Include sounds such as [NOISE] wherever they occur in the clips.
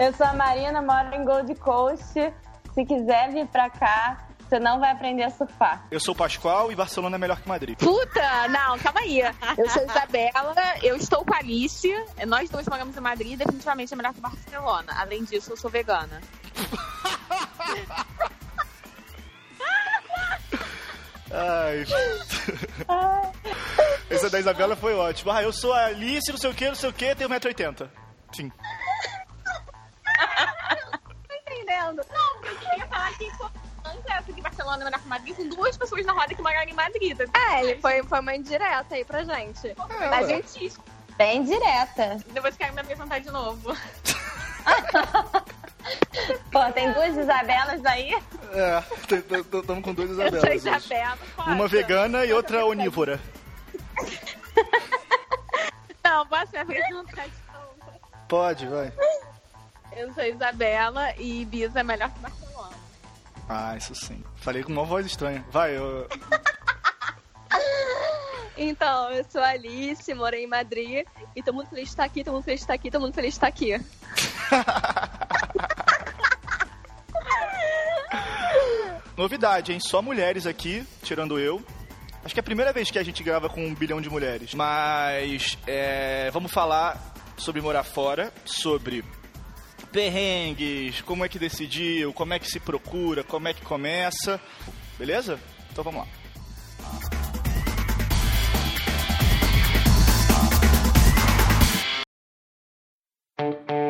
Eu sou a Marina, moro em Gold Coast. Se quiser vir pra cá, você não vai aprender a surfar. Eu sou o Pascoal e Barcelona é melhor que Madrid. Puta! Não, calma aí. Eu sou Isabela, eu estou com a Alice. Nós dois moramos em Madrid, definitivamente é melhor que Barcelona. Além disso, eu sou vegana. Ai. [LAUGHS] Essa da Isabela foi ótima. Ah, eu sou a Alice, não sei o que, não sei o que, tenho 1,80m. Sim. Tô entendendo. Não, eu queria falar que essa de Barcelona melhor que Madrid, com duas pessoas na roda que moraram em Madrid. É, ele foi, foi uma indireta aí pra gente. Mas gente, Bem direta. depois quero me apresentar de novo. [LAUGHS] Pô, tem duas Isabelas aí? É, estamos com duas Eu sou Isabelas. hoje. Isabela. Uma vegana e outra onívora. [LAUGHS] Não, posso me apresentar de novo. Pode, vai. Eu sou Isabela e Ibiza é melhor que Barcelona. Ah, isso sim. Falei com uma voz estranha. Vai, eu... [LAUGHS] Então, eu sou a Alice, morei em Madrid e tô muito feliz de estar aqui, tô muito feliz de estar aqui, tô muito feliz de estar aqui. [LAUGHS] Novidade, hein? Só mulheres aqui, tirando eu. Acho que é a primeira vez que a gente grava com um bilhão de mulheres. Mas é, vamos falar sobre morar fora, sobre perrengues, como é que decidiu, como é que se procura, como é que começa. Beleza? Então vamos lá. Primeiro,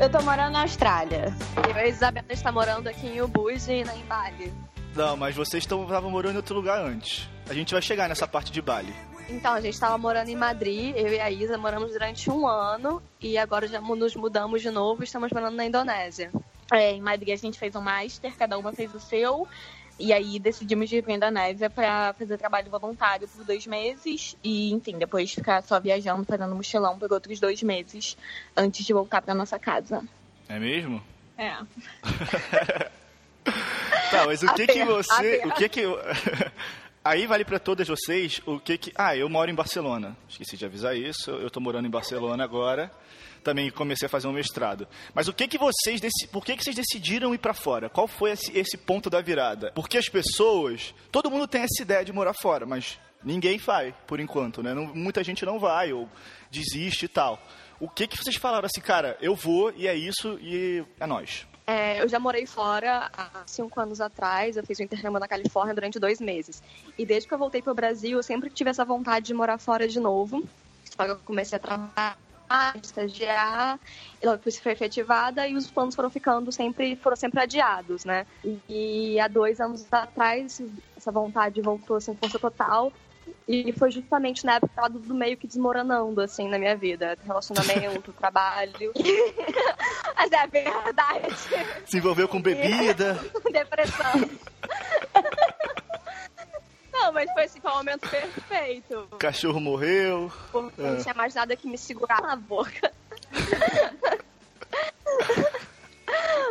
Eu tô morando na Austrália. E a Isabela está morando aqui em Ubud e em Bali. Não, mas vocês estavam morando em outro lugar antes. A gente vai chegar nessa parte de Bali. Então, a gente estava morando em Madrid, eu e a Isa moramos durante um ano e agora já nos mudamos de novo e estamos morando na Indonésia. É, em Madrid a gente fez um master, cada uma fez o seu. E aí decidimos ir pra Indonésia pra fazer trabalho voluntário por dois meses. E, enfim, depois ficar só viajando, fazendo mochilão por outros dois meses antes de voltar pra nossa casa. É mesmo? É. [LAUGHS] Tá, mas o que que você, o que que [LAUGHS] Aí vale pra todas vocês o que que Ah, eu moro em Barcelona. Esqueci de avisar isso. Eu tô morando em Barcelona agora. Também comecei a fazer um mestrado. Mas o que que vocês por que que vocês decidiram ir pra fora? Qual foi esse, esse ponto da virada? Porque as pessoas, todo mundo tem essa ideia de morar fora, mas ninguém vai por enquanto, né? Não- muita gente não vai ou desiste e tal. O que que vocês falaram assim, cara, eu vou e é isso e é nós. É, eu já morei fora há cinco anos atrás, eu fiz um intercâmbio na Califórnia durante dois meses. E desde que eu voltei para o Brasil, eu sempre tive essa vontade de morar fora de novo. Só que eu comecei a trabalhar, estagiar, e logo depois fui efetivada e os planos foram ficando sempre, foram sempre adiados, né? E há dois anos atrás, essa vontade voltou assim, com força total. E foi justamente na época tudo meio que desmoronando, assim, na minha vida. Relacionamento, [LAUGHS] trabalho. [LAUGHS] Mas é verdade. Se envolveu com bebida. [LAUGHS] Depressão. Não, mas foi assim, foi um momento perfeito. Cachorro morreu. Porque É. não tinha mais nada que me segurar na boca. [LAUGHS]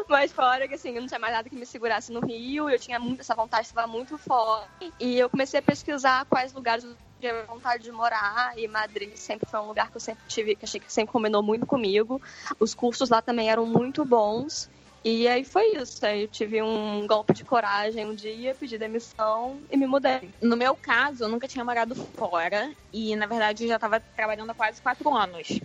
Mas fora que assim, eu não tinha mais nada que me segurasse no Rio, eu tinha muito, essa vontade estava muito forte. E eu comecei a pesquisar quais lugares eu tinha vontade de morar, e Madrid sempre foi um lugar que eu sempre tive, que achei que sempre combinou muito comigo. Os cursos lá também eram muito bons. E aí foi isso. Aí eu tive um golpe de coragem um dia, pedi demissão e me mudei. No meu caso, eu nunca tinha morado fora e, na verdade, eu já estava trabalhando há quase quatro anos.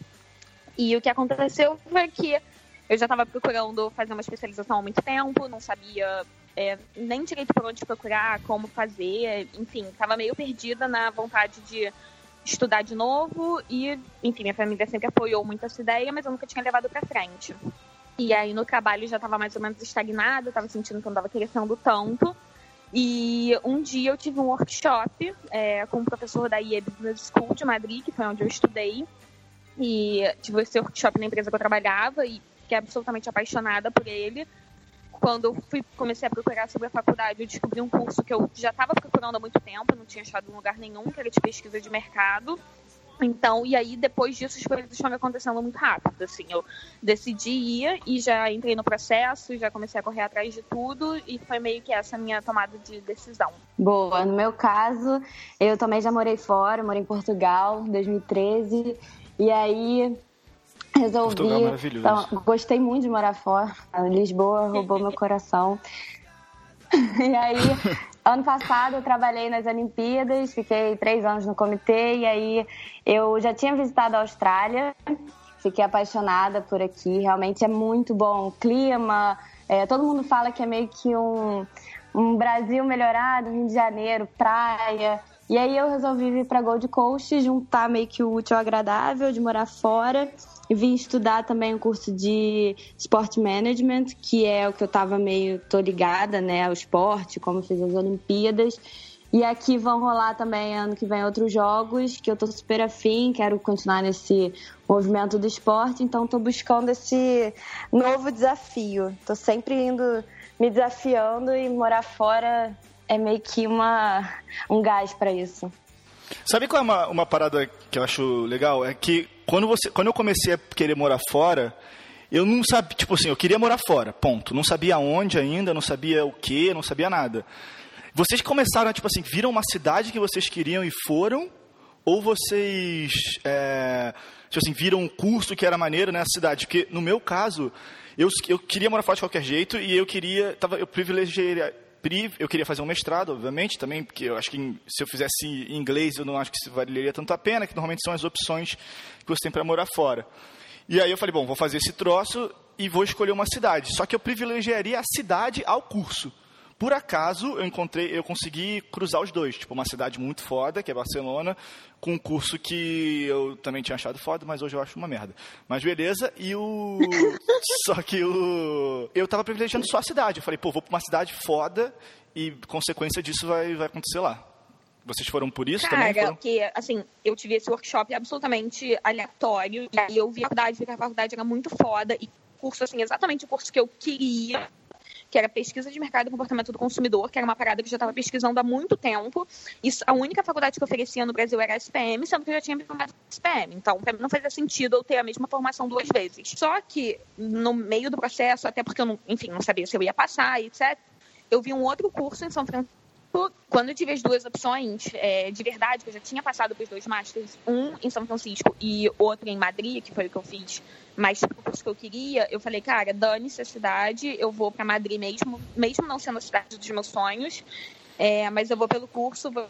E o que aconteceu foi que eu já estava procurando fazer uma especialização há muito tempo, não sabia é, nem direito por onde procurar, como fazer, enfim, estava meio perdida na vontade de estudar de novo e, enfim, minha família sempre apoiou muito essa ideia, mas eu nunca tinha levado para frente. E aí no trabalho já estava mais ou menos estagnada, estava sentindo que não estava crescendo tanto. E um dia eu tive um workshop é, com um professor da IE Business School de Madrid, que foi onde eu estudei. E tive esse workshop na empresa que eu trabalhava e fiquei absolutamente apaixonada por ele. Quando eu fui, comecei a procurar sobre a faculdade, eu descobri um curso que eu já estava procurando há muito tempo, não tinha achado em lugar nenhum, que era de pesquisa de mercado. Então, e aí depois disso as coisas foram acontecendo muito rápido, assim, eu decidi ir e já entrei no processo, já comecei a correr atrás de tudo e foi meio que essa minha tomada de decisão. Boa, no meu caso, eu também já morei fora, morei em Portugal, em 2013, e aí resolvi. Portugal é maravilhoso. Então, gostei muito de morar fora. Lisboa roubou meu coração. [LAUGHS] e aí Ano passado eu trabalhei nas Olimpíadas, fiquei três anos no comitê e aí eu já tinha visitado a Austrália, fiquei apaixonada por aqui, realmente é muito bom. O clima, é, todo mundo fala que é meio que um, um Brasil melhorado, Rio de Janeiro, praia. E aí eu resolvi vir para Gold Coast, juntar meio que o útil ao agradável de morar fora e vim estudar também um curso de Sport Management, que é o que eu estava meio tô ligada, né, ao esporte, como fiz as Olimpíadas. E aqui vão rolar também ano que vem outros jogos que eu tô super afim, quero continuar nesse movimento do esporte, então tô buscando esse novo desafio. Tô sempre indo me desafiando e morar fora é meio que uma um gás para isso. Sabe qual é uma, uma parada que eu acho legal? É que quando, você, quando eu comecei a querer morar fora, eu não sabia, tipo assim, eu queria morar fora, ponto. Não sabia onde ainda, não sabia o que, não sabia nada. Vocês começaram, tipo assim, viram uma cidade que vocês queriam e foram? Ou vocês, é, tipo assim, viram um curso que era maneiro nessa cidade? Porque, no meu caso, eu, eu queria morar fora de qualquer jeito e eu queria, tava, eu privilegiei, eu queria fazer um mestrado, obviamente, também, porque eu acho que se eu fizesse em inglês, eu não acho que isso valeria tanto a pena, que normalmente são as opções que você tem para morar fora. E aí eu falei, bom, vou fazer esse troço e vou escolher uma cidade. Só que eu privilegiaria a cidade ao curso. Por acaso, eu encontrei, eu consegui cruzar os dois. Tipo, uma cidade muito foda, que é Barcelona, com um curso que eu também tinha achado foda, mas hoje eu acho uma merda. Mas beleza, e o... [LAUGHS] só que o... Eu tava privilegiando só a cidade. Eu falei, pô, vou pra uma cidade foda e consequência disso vai, vai acontecer lá. Vocês foram por isso Cara, também? Cara, porque, assim, eu tive esse workshop absolutamente aleatório, e aí eu vi a faculdade, vi que a faculdade era muito foda, e curso, assim, exatamente o curso que eu queria, que era pesquisa de mercado e comportamento do consumidor, que era uma parada que eu já estava pesquisando há muito tempo. Isso, a única faculdade que oferecia no Brasil era a SPM, sendo que eu já tinha me formado SPM. Então, para mim não fazia sentido eu ter a mesma formação duas vezes. Só que, no meio do processo, até porque eu, não, enfim, não sabia se eu ia passar etc., eu vi um outro curso em São Francisco quando eu tive as duas opções é, de verdade, que eu já tinha passado para os dois masters, um em São Francisco e outro em Madrid, que foi o que eu fiz, mas tipo, o curso que eu queria, eu falei, cara, dane-se a cidade, eu vou para Madrid mesmo, mesmo não sendo a cidade dos meus sonhos, é, mas eu vou pelo curso, vou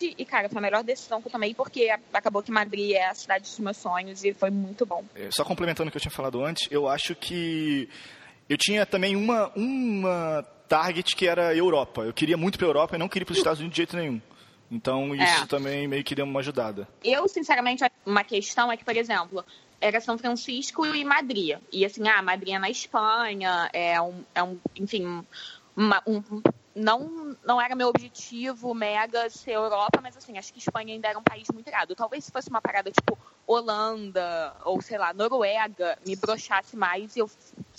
e, cara, foi a melhor decisão que eu tomei, porque acabou que Madrid é a cidade dos meus sonhos e foi muito bom. É, só complementando o que eu tinha falado antes, eu acho que eu tinha também uma, uma target que era Europa. Eu queria muito para a Europa e não queria para os Estados Unidos de jeito nenhum. Então isso é. também meio que deu uma ajudada. Eu, sinceramente, uma questão é que, por exemplo, era São Francisco e Madrid. E assim, ah, Madrid é na Espanha, é um, é um enfim, uma, um, não, não era meu objetivo mega ser Europa, mas assim, acho que Espanha ainda era um país muito irado. Talvez se fosse uma parada tipo Holanda ou, sei lá, Noruega, me brochasse mais e eu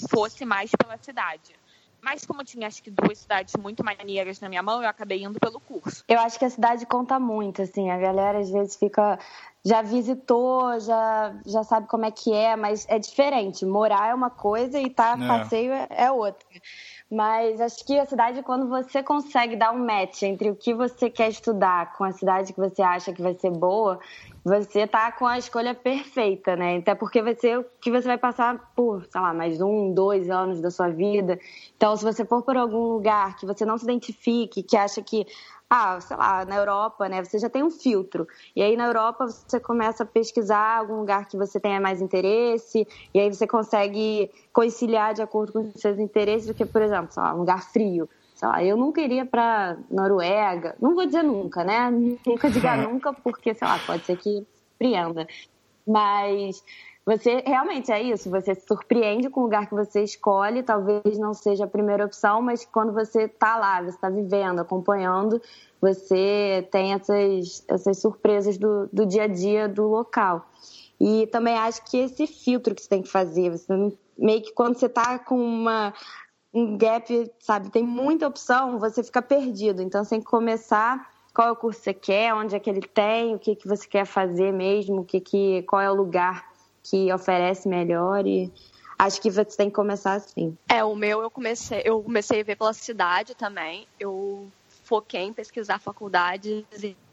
fosse mais pela cidade. Mas como tinha acho que duas cidades muito maneiras na minha mão, eu acabei indo pelo curso. Eu acho que a cidade conta muito, assim, a galera às vezes fica já visitou, já já sabe como é que é, mas é diferente. Morar é uma coisa e tá é. passeio é outra. Mas acho que a cidade, quando você consegue dar um match entre o que você quer estudar com a cidade que você acha que vai ser boa, você tá com a escolha perfeita, né? Até porque vai ser o que você vai passar por, sei lá, mais um, dois anos da sua vida. Então, se você for por algum lugar que você não se identifique, que acha que, ah, sei lá, na Europa, né? Você já tem um filtro. E aí na Europa você começa a pesquisar algum lugar que você tenha mais interesse, e aí você consegue conciliar de acordo com os seus interesses, do que, por exemplo, sei lá, um lugar frio sei lá, eu nunca iria para Noruega, não vou dizer nunca, né? [LAUGHS] Nunca diga [LAUGHS] nunca, porque, sei lá, pode ser que surpreenda. Mas você realmente é isso, você se surpreende com o lugar que você escolhe, talvez não seja a primeira opção, mas quando você está lá, você está vivendo, acompanhando, você tem essas, essas surpresas do, do dia a dia do local. E também acho que esse filtro que você tem que fazer, você meio que quando você está com uma um gap, sabe, tem muita opção, você fica perdido. Então, você tem que começar qual é o curso que você quer, onde é que ele tem, o que, que você quer fazer mesmo, o que que, qual é o lugar que oferece melhor e acho que você tem que começar assim. É, o meu eu comecei, eu comecei a ver pela cidade também. Eu foquei em pesquisar faculdades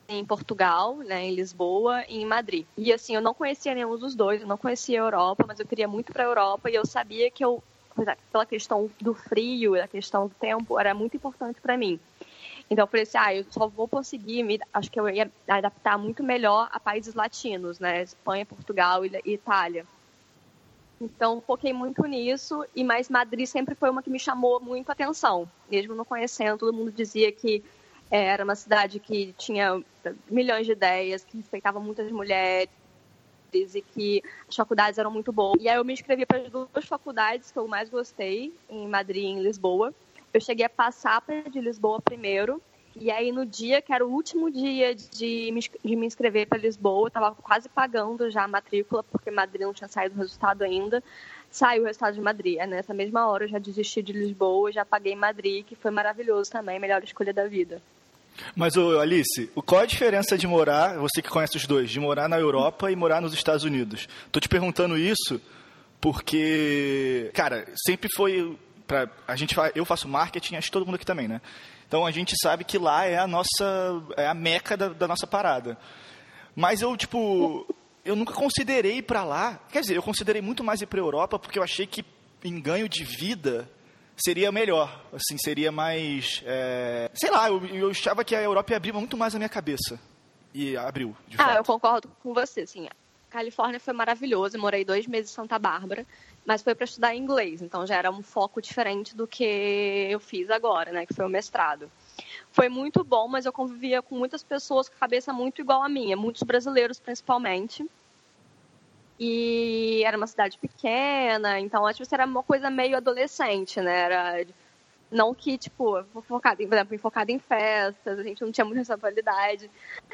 em Portugal, né, em Lisboa e em Madrid. E assim, eu não conhecia nenhum dos dois, eu não conhecia a Europa, mas eu queria muito para a Europa e eu sabia que eu pela questão do frio, da questão do tempo, era muito importante para mim. Então eu falei assim, ah, eu só vou conseguir, me, acho que eu ia adaptar muito melhor a países latinos, né, Espanha, Portugal e Itália. Então, foquei muito nisso, e mais Madrid sempre foi uma que me chamou muito a atenção. Mesmo não conhecendo, todo mundo dizia que é, era uma cidade que tinha milhões de ideias, que respeitava muitas mulheres e que as faculdades eram muito boas. E aí eu me inscrevi para as duas faculdades que eu mais gostei, em Madrid e em Lisboa. Eu cheguei a passar para de Lisboa primeiro, e aí, no dia, que era o último dia de me, de me inscrever para Lisboa, eu estava quase pagando já a matrícula, porque Madrid não tinha saído o resultado ainda. Saiu o resultado de Madrid. Nessa mesma hora, eu já desisti de Lisboa, já paguei Madrid, que foi maravilhoso também, melhor escolha da vida. Mas, ô, Alice, qual a diferença de morar, você que conhece os dois, de morar na Europa e morar nos Estados Unidos? Tô te perguntando isso porque, cara, sempre foi. Pra, a gente, eu faço marketing, acho que todo mundo aqui também, né? Então a gente sabe que lá é a nossa, é a meca da, da nossa parada. Mas eu, tipo, eu nunca considerei ir para lá. Quer dizer, eu considerei muito mais ir para Europa porque eu achei que em ganho de vida seria melhor. Assim, seria mais. É... Sei lá, eu, eu achava que a Europa ia abrir muito mais a minha cabeça. E abriu, de ah, fato. eu concordo com você, assim. Califórnia foi maravilhoso, eu morei dois meses em Santa Bárbara mas foi para estudar inglês, então já era um foco diferente do que eu fiz agora, né, que foi o mestrado. Foi muito bom, mas eu convivia com muitas pessoas com a cabeça muito igual à minha, muitos brasileiros principalmente. E era uma cidade pequena, então acho que era uma coisa meio adolescente, né? Era não que, tipo, focado, por exemplo, focado em festas, a gente não tinha muita responsabilidade.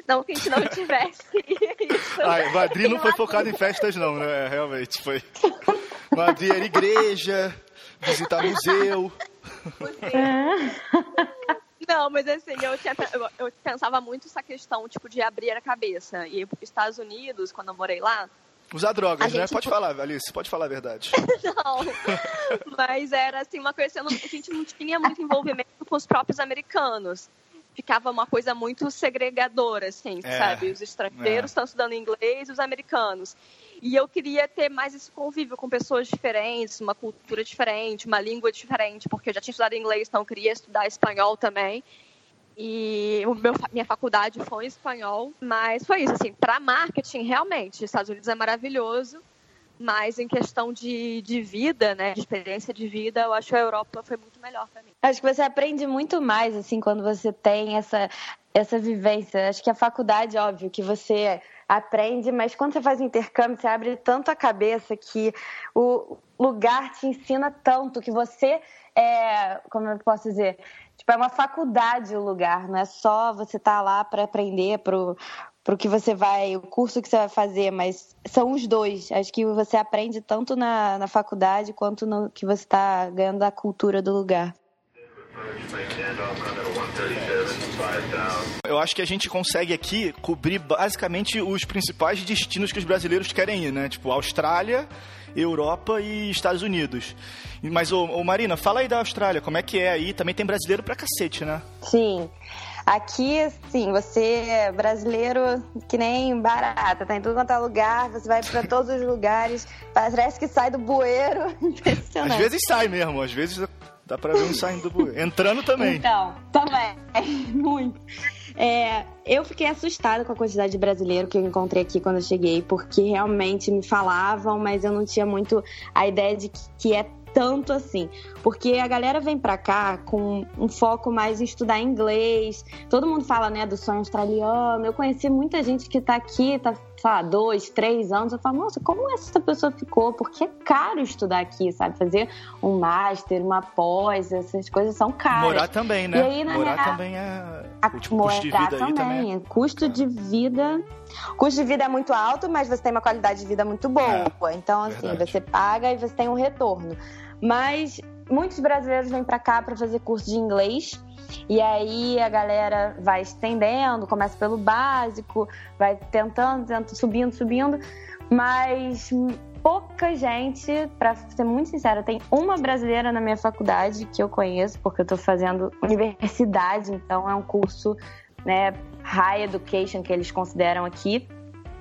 Não que a gente não tivesse [LAUGHS] isso. Ai, Madrid não foi focado em festas, não, né? Realmente, foi. Madrid era igreja, visitar museu. Não, mas assim, eu, tinha, eu, eu, pensava muito essa questão, tipo, de abrir a cabeça. E os Estados Unidos, quando eu morei lá... Usar drogas, né? Pode falar, Alice, pode falar a verdade. [LAUGHS] não, mas era assim, uma coisa, a gente não tinha muito envolvimento com os próprios americanos ficava uma coisa muito segregadora, assim, é, sabe? Os estrangeiros é. estão estudando inglês e os americanos. E eu queria ter mais esse convívio com pessoas diferentes, uma cultura diferente, uma língua diferente, porque eu já tinha estudado inglês, então eu queria estudar espanhol também. E o meu, minha faculdade foi em espanhol, mas foi isso, assim, para marketing, realmente, Estados Unidos é maravilhoso, mas em questão de, de vida, né, de experiência de vida, eu acho que a Europa foi muito melhor para mim. Acho que você aprende muito mais, assim, quando você tem essa, essa vivência. Acho que a faculdade, óbvio, que você aprende, mas quando você faz intercâmbio, você abre tanto a cabeça que o lugar te ensina tanto que você é, como eu posso dizer, tipo, é uma faculdade o lugar, não é só você estar tá lá para aprender pro pro que você vai, o curso que você vai fazer, mas são os dois. Acho que você aprende tanto na, na faculdade quanto no que você está ganhando da cultura do lugar. Eu acho que a gente consegue aqui cobrir basicamente os principais destinos que os brasileiros querem ir, né? Tipo, Austrália, Europa e Estados Unidos. Mas, ô, ô Marina, fala aí da Austrália, como é que é aí? Também tem brasileiro pra cacete, né? Sim. Aqui, sim, você é brasileiro que nem barata, tá em tudo quanto é lugar, você vai para todos os lugares, parece que sai do bueiro. [LAUGHS] Às vezes sai mesmo, às vezes dá pra ver um saindo do bueiro. Entrando também. Então, também, [LAUGHS] muito. É, eu fiquei assustada com a quantidade de brasileiro que eu encontrei aqui quando eu cheguei, porque realmente me falavam, mas eu não tinha muito a ideia de que, que é tanto assim, porque a galera vem pra cá com um foco mais em estudar inglês. Todo mundo fala, né, do sonho australiano. Eu conheci muita gente que tá aqui, tá, lá, dois, três anos. Eu falo, nossa, como essa pessoa ficou? Porque é caro estudar aqui, sabe? Fazer um master, uma pós, essas coisas são caras. Morar também, né? E aí, na Morar também é. A, o tipo, custo de vida também. também. É custo é. de vida. Custo de vida é muito alto, mas você tem uma qualidade de vida muito boa. É, então, assim, verdade. você paga e você tem um retorno. Mas muitos brasileiros vêm para cá para fazer curso de inglês. E aí a galera vai estendendo, começa pelo básico, vai tentando, tentando subindo, subindo. Mas pouca gente, para ser muito sincera, tem uma brasileira na minha faculdade que eu conheço, porque eu estou fazendo universidade, então é um curso, né, high education que eles consideram aqui.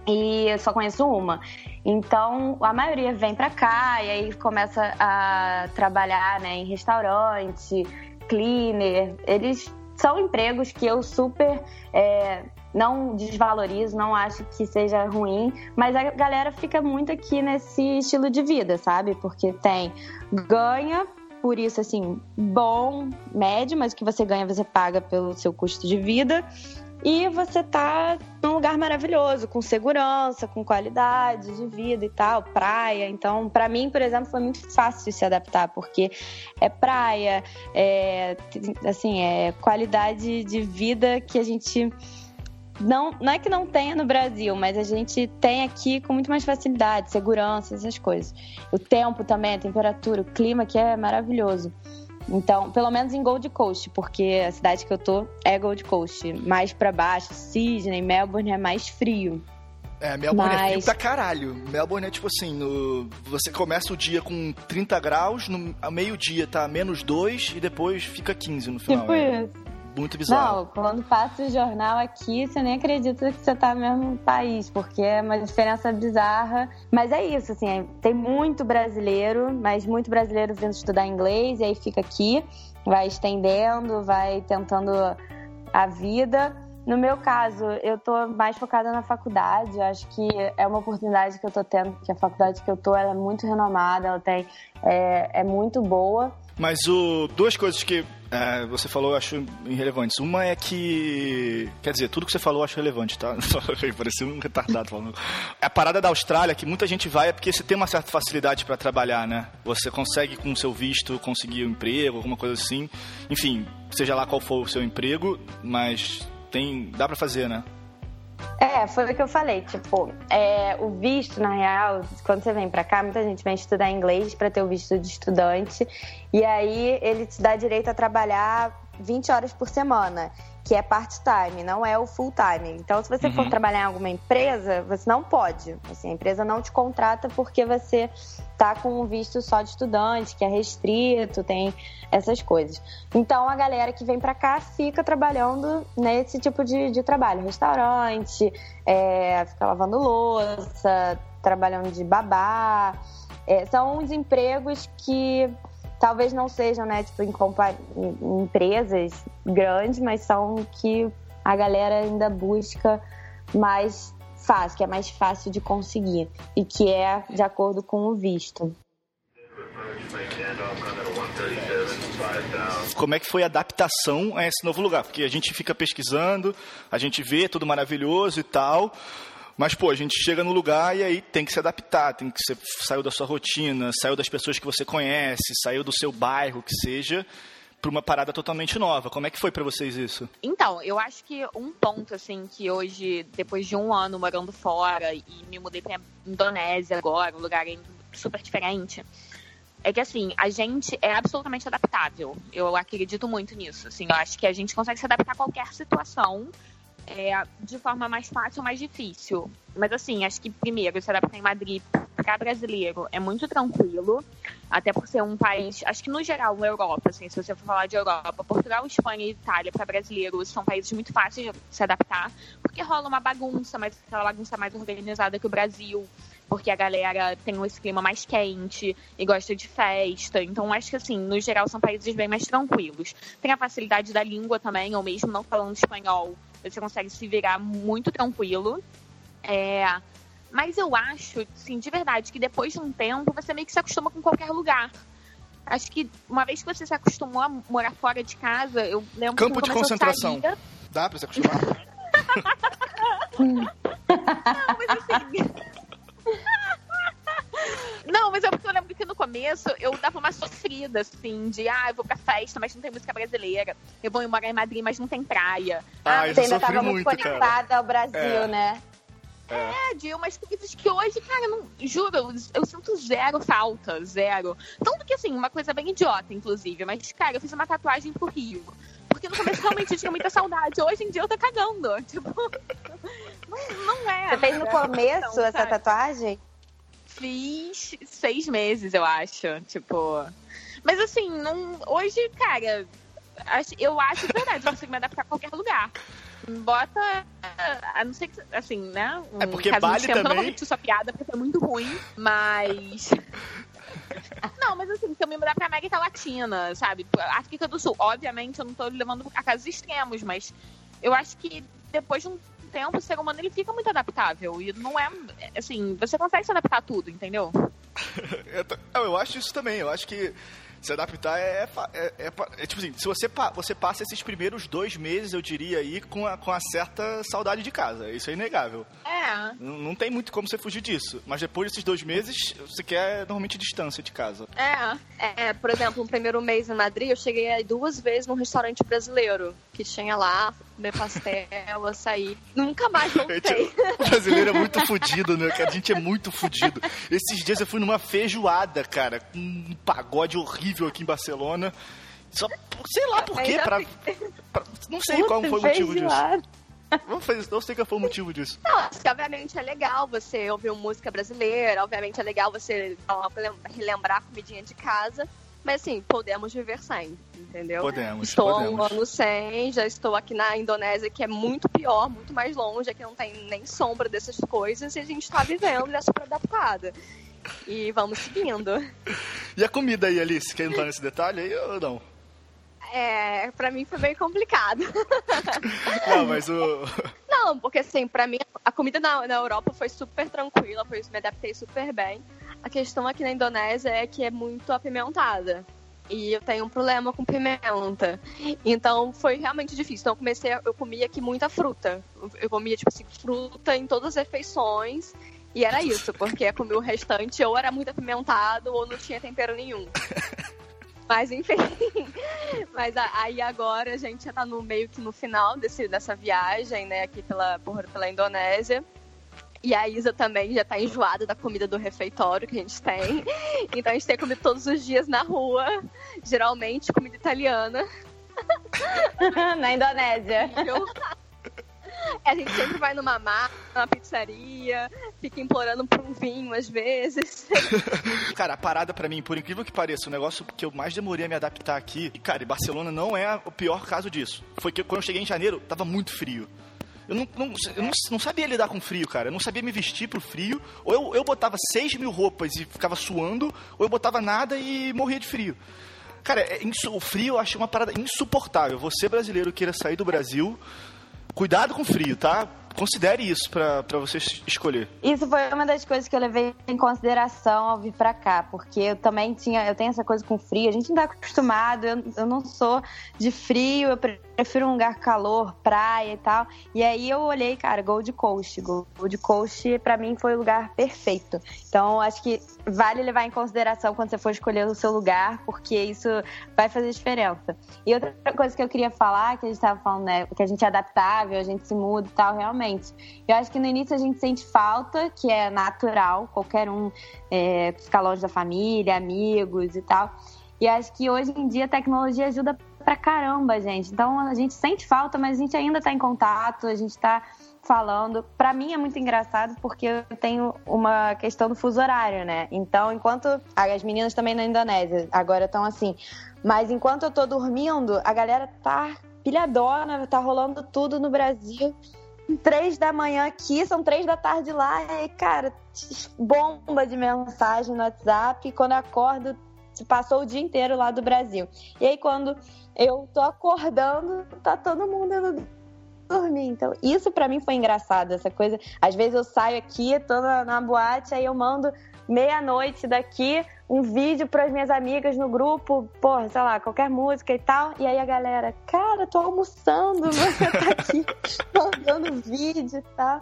E eu só conheço uma. Então, a maioria vem para cá e aí começa a trabalhar né, em restaurante, cleaner. Eles são empregos que eu super é, não desvalorizo, não acho que seja ruim, mas a galera fica muito aqui nesse estilo de vida, sabe? Porque tem ganha, por isso assim, bom, médio, mas o que você ganha você paga pelo seu custo de vida. E você tá num lugar maravilhoso, com segurança, com qualidade de vida e tal, praia. Então, para mim, por exemplo, foi muito fácil se adaptar, porque é praia, é assim, é qualidade de vida que a gente não, não é que não tenha no Brasil, mas a gente tem aqui com muito mais facilidade, segurança, essas coisas. O tempo também, a temperatura, o clima que é maravilhoso. Então, pelo menos em Gold Coast, porque a cidade que eu tô é Gold Coast. Mais para baixo, Sydney, Melbourne é mais frio. É, Melbourne Mas... é frio pra caralho. Melbourne é tipo assim, no... você começa o dia com 30 graus, no meio-dia tá menos 2 e depois fica 15 no final. Tipo é. isso muito bizarro. Não, quando passa o jornal aqui, você nem acredita que você tá no mesmo país, porque é uma diferença bizarra. Mas é isso, assim, tem muito brasileiro, mas muito brasileiro vindo estudar inglês e aí fica aqui, vai estendendo, vai tentando a vida. No meu caso, eu tô mais focada na faculdade. Eu acho que é uma oportunidade que eu tô tendo, que a faculdade que eu tô, ela é muito renomada, ela tem é, é muito boa. Mas o, duas coisas que é, você falou eu acho irrelevantes. Uma é que. Quer dizer, tudo que você falou eu acho relevante, tá? [LAUGHS] Parecia um retardado falando. A parada da Austrália, que muita gente vai, é porque você tem uma certa facilidade para trabalhar, né? Você consegue, com o seu visto, conseguir um emprego, alguma coisa assim. Enfim, seja lá qual for o seu emprego, mas tem. dá para fazer, né? É, foi o que eu falei. Tipo, é, o visto, na real, quando você vem pra cá, muita gente vem estudar inglês para ter o visto de estudante. E aí ele te dá direito a trabalhar 20 horas por semana que é part-time, não é o full-time. Então, se você uhum. for trabalhar em alguma empresa, você não pode. Assim, a empresa não te contrata porque você tá com um visto só de estudante, que é restrito, tem essas coisas. Então, a galera que vem para cá fica trabalhando nesse tipo de, de trabalho. Restaurante, é, fica lavando louça, trabalhando de babá. É, são uns empregos que talvez não sejam, né, tipo, em, em empresas grandes, mas são que a galera ainda busca mais fácil, que é mais fácil de conseguir e que é de acordo com o visto. Como é que foi a adaptação a esse novo lugar? Porque a gente fica pesquisando, a gente vê tudo maravilhoso e tal, mas, pô, a gente chega no lugar e aí tem que se adaptar, tem que ser, saiu da sua rotina, saiu das pessoas que você conhece, saiu do seu bairro, que seja, para uma parada totalmente nova. Como é que foi para vocês isso? Então, eu acho que um ponto, assim, que hoje, depois de um ano morando fora e me mudei pra Indonésia agora, um lugar super diferente, é que assim, a gente é absolutamente adaptável. Eu acredito muito nisso. Assim, eu acho que a gente consegue se adaptar a qualquer situação é, de forma mais fácil ou mais difícil. Mas assim, acho que primeiro, se adaptar em Madrid para brasileiro é muito tranquilo, até por ser um país, acho que no geral, na Europa, assim, se você for falar de Europa, Portugal, Espanha e Itália para brasileiros são países muito fáceis de se adaptar, porque rola uma bagunça, mas aquela bagunça mais organizada que o Brasil, porque a galera tem esse clima mais quente e gosta de festa. Então, acho que, assim, no geral, são países bem mais tranquilos. Tem a facilidade da língua também, ou mesmo não falando espanhol, você consegue se virar muito tranquilo. É, mas eu acho, sim, de verdade, que depois de um tempo você meio que se acostuma com qualquer lugar. Acho que uma vez que você se acostumou a morar fora de casa, eu lembro Campo que de concentração. Sair... Dá pra se acostumar? [LAUGHS] Não, mas assim. Não, mas é porque eu lembro que no começo eu dava uma sofrida, assim, de ah, eu vou pra festa, mas não tem música brasileira. Eu vou morar em Madrid, mas não tem praia. Ah, ah você ainda tava muito conectada cara. ao Brasil, é. né? É, de umas coisas que hoje, cara, não, juro, eu, eu, sinto zero falta, zero. Tanto que, assim, uma coisa bem idiota, inclusive, mas, cara, eu fiz uma tatuagem pro Rio. Porque no começo realmente eu tinha muita saudade. Hoje em dia eu tô cagando. [LAUGHS] Tipo, [LAUGHS] não, não é. Você fez no começo essa sabe? tatuagem? Fiz seis meses, eu acho. Tipo. Mas assim, não, hoje, cara, eu acho verdade, eu consigo me adaptar a qualquer lugar. Bota, a não ser que, assim, né? Um é porque Bali também... Eu não vou repetir sua piada porque foi muito ruim, mas... [LAUGHS] Não, mas assim, se eu me mudar pra América Latina, sabe? África do Sul, obviamente eu não tô levando a casos extremos, mas eu acho que depois de um tempo o ser humano ele fica muito adaptável. E não é, assim, você consegue se adaptar a tudo, entendeu? [LAUGHS] eu acho isso também, eu acho que se adaptar é, é, é, é, tipo assim, se você, você passa esses primeiros dois meses, eu diria aí, com a, com a certa saudade de casa. Isso é inegável. É. Não, não tem muito como você fugir disso. Mas depois desses dois meses, você quer normalmente distância de casa. É. é por exemplo, no primeiro mês em Madrid, eu cheguei aí duas vezes num restaurante brasileiro que tinha lá, comer pastel, açaí. Nunca mais voltei. o brasileiro é muito fudido, né? A gente é muito fudido. Esses dias eu fui numa feijoada, cara, com um pagode horrível aqui em Barcelona. Só, sei lá por quê, pra, pra, Não sei Puta, qual foi o motivo feijoada. disso. Vamos fazer, não sei qual foi o motivo disso. Não, obviamente é legal você ouvir música brasileira, obviamente é legal você relembrar a comidinha de casa. Mas assim, podemos viver sem, entendeu? Podemos. Estou podemos. um ano sem, já estou aqui na Indonésia, que é muito pior, muito mais longe, aqui não tem nem sombra dessas coisas, e a gente está vivendo e é super adaptada. E vamos seguindo. [LAUGHS] E a comida aí, Alice? Quer entrar nesse detalhe aí ou não? É, pra mim foi meio complicado. [LAUGHS] Não, mas o. Não, porque assim, pra mim a comida na, na Europa foi super tranquila, foi, me adaptei super bem. A questão aqui na Indonésia é que é muito apimentada. E eu tenho um problema com pimenta. Então foi realmente difícil. Então eu comecei, a, eu comia aqui muita fruta. Eu comia, tipo assim, fruta em todas as refeições. E era isso, porque comer o restante ou era muito apimentado ou não tinha tempero nenhum. [LAUGHS] Mas enfim. [LAUGHS] Mas aí agora a gente já tá no meio que no final desse, dessa viagem, né, aqui pela, por, pela Indonésia. E a Isa também já tá enjoada da comida do refeitório que a gente tem. [LAUGHS] Então a gente tem comido todos os dias na rua, geralmente comida italiana. [LAUGHS] na Indonésia. A gente sempre vai numa mar, numa pizzaria, fica implorando por um vinho às vezes. [LAUGHS] Cara, a parada para mim, por incrível que pareça, o negócio que eu mais demorei a me adaptar aqui, e cara, Barcelona não é o pior caso disso. Foi que quando eu cheguei em janeiro, tava muito frio. Eu não, não, eu não, não, sabia lidar com frio, cara. Eu não sabia me vestir pro frio. Ou eu, eu botava 6 mil roupas e ficava suando, ou eu botava nada e morria de frio. Cara, é, o frio eu acho uma parada insuportável. Você, brasileiro, queira sair do Brasil, cuidado com o frio, tá? Considere isso para você escolher. Isso foi uma das coisas que eu levei em consideração ao vir para cá, porque eu também tinha, eu tenho essa coisa com frio, a gente não tá acostumado, eu, eu não sou de frio, eu prefiro um lugar calor, praia e tal. E aí eu olhei, cara, Gold Coast. Gold Coast para mim foi o lugar perfeito. Então acho que vale levar em consideração quando você for escolher o seu lugar, porque isso vai fazer diferença. E outra coisa que eu queria falar, que a gente estava falando, né, que a gente é adaptável, a gente se muda e tal, realmente. Eu acho que no início a gente sente falta, que é natural, qualquer um é, ficar longe da família, amigos e tal. E acho que hoje em dia a tecnologia ajuda pra caramba, gente. Então a gente sente falta, mas a gente ainda tá em contato, a gente tá falando. Para mim é muito engraçado porque eu tenho uma questão do fuso horário, né? Então, enquanto as meninas também na Indonésia agora estão assim, mas enquanto eu tô dormindo, a galera tá pilhadona, tá rolando tudo no Brasil. Três da manhã aqui, são três da tarde lá, e cara, bomba de mensagem no WhatsApp. Quando eu acordo, passou o dia inteiro lá do Brasil. E aí, quando eu tô acordando, tá todo mundo indo dormir. Então, isso para mim foi engraçado, essa coisa. Às vezes eu saio aqui, tô na, na boate, aí eu mando meia-noite daqui um vídeo para as minhas amigas no grupo, porra, sei lá, qualquer música e tal. E aí a galera, cara, tô almoçando, [LAUGHS] você tá aqui mandando vídeo e tal.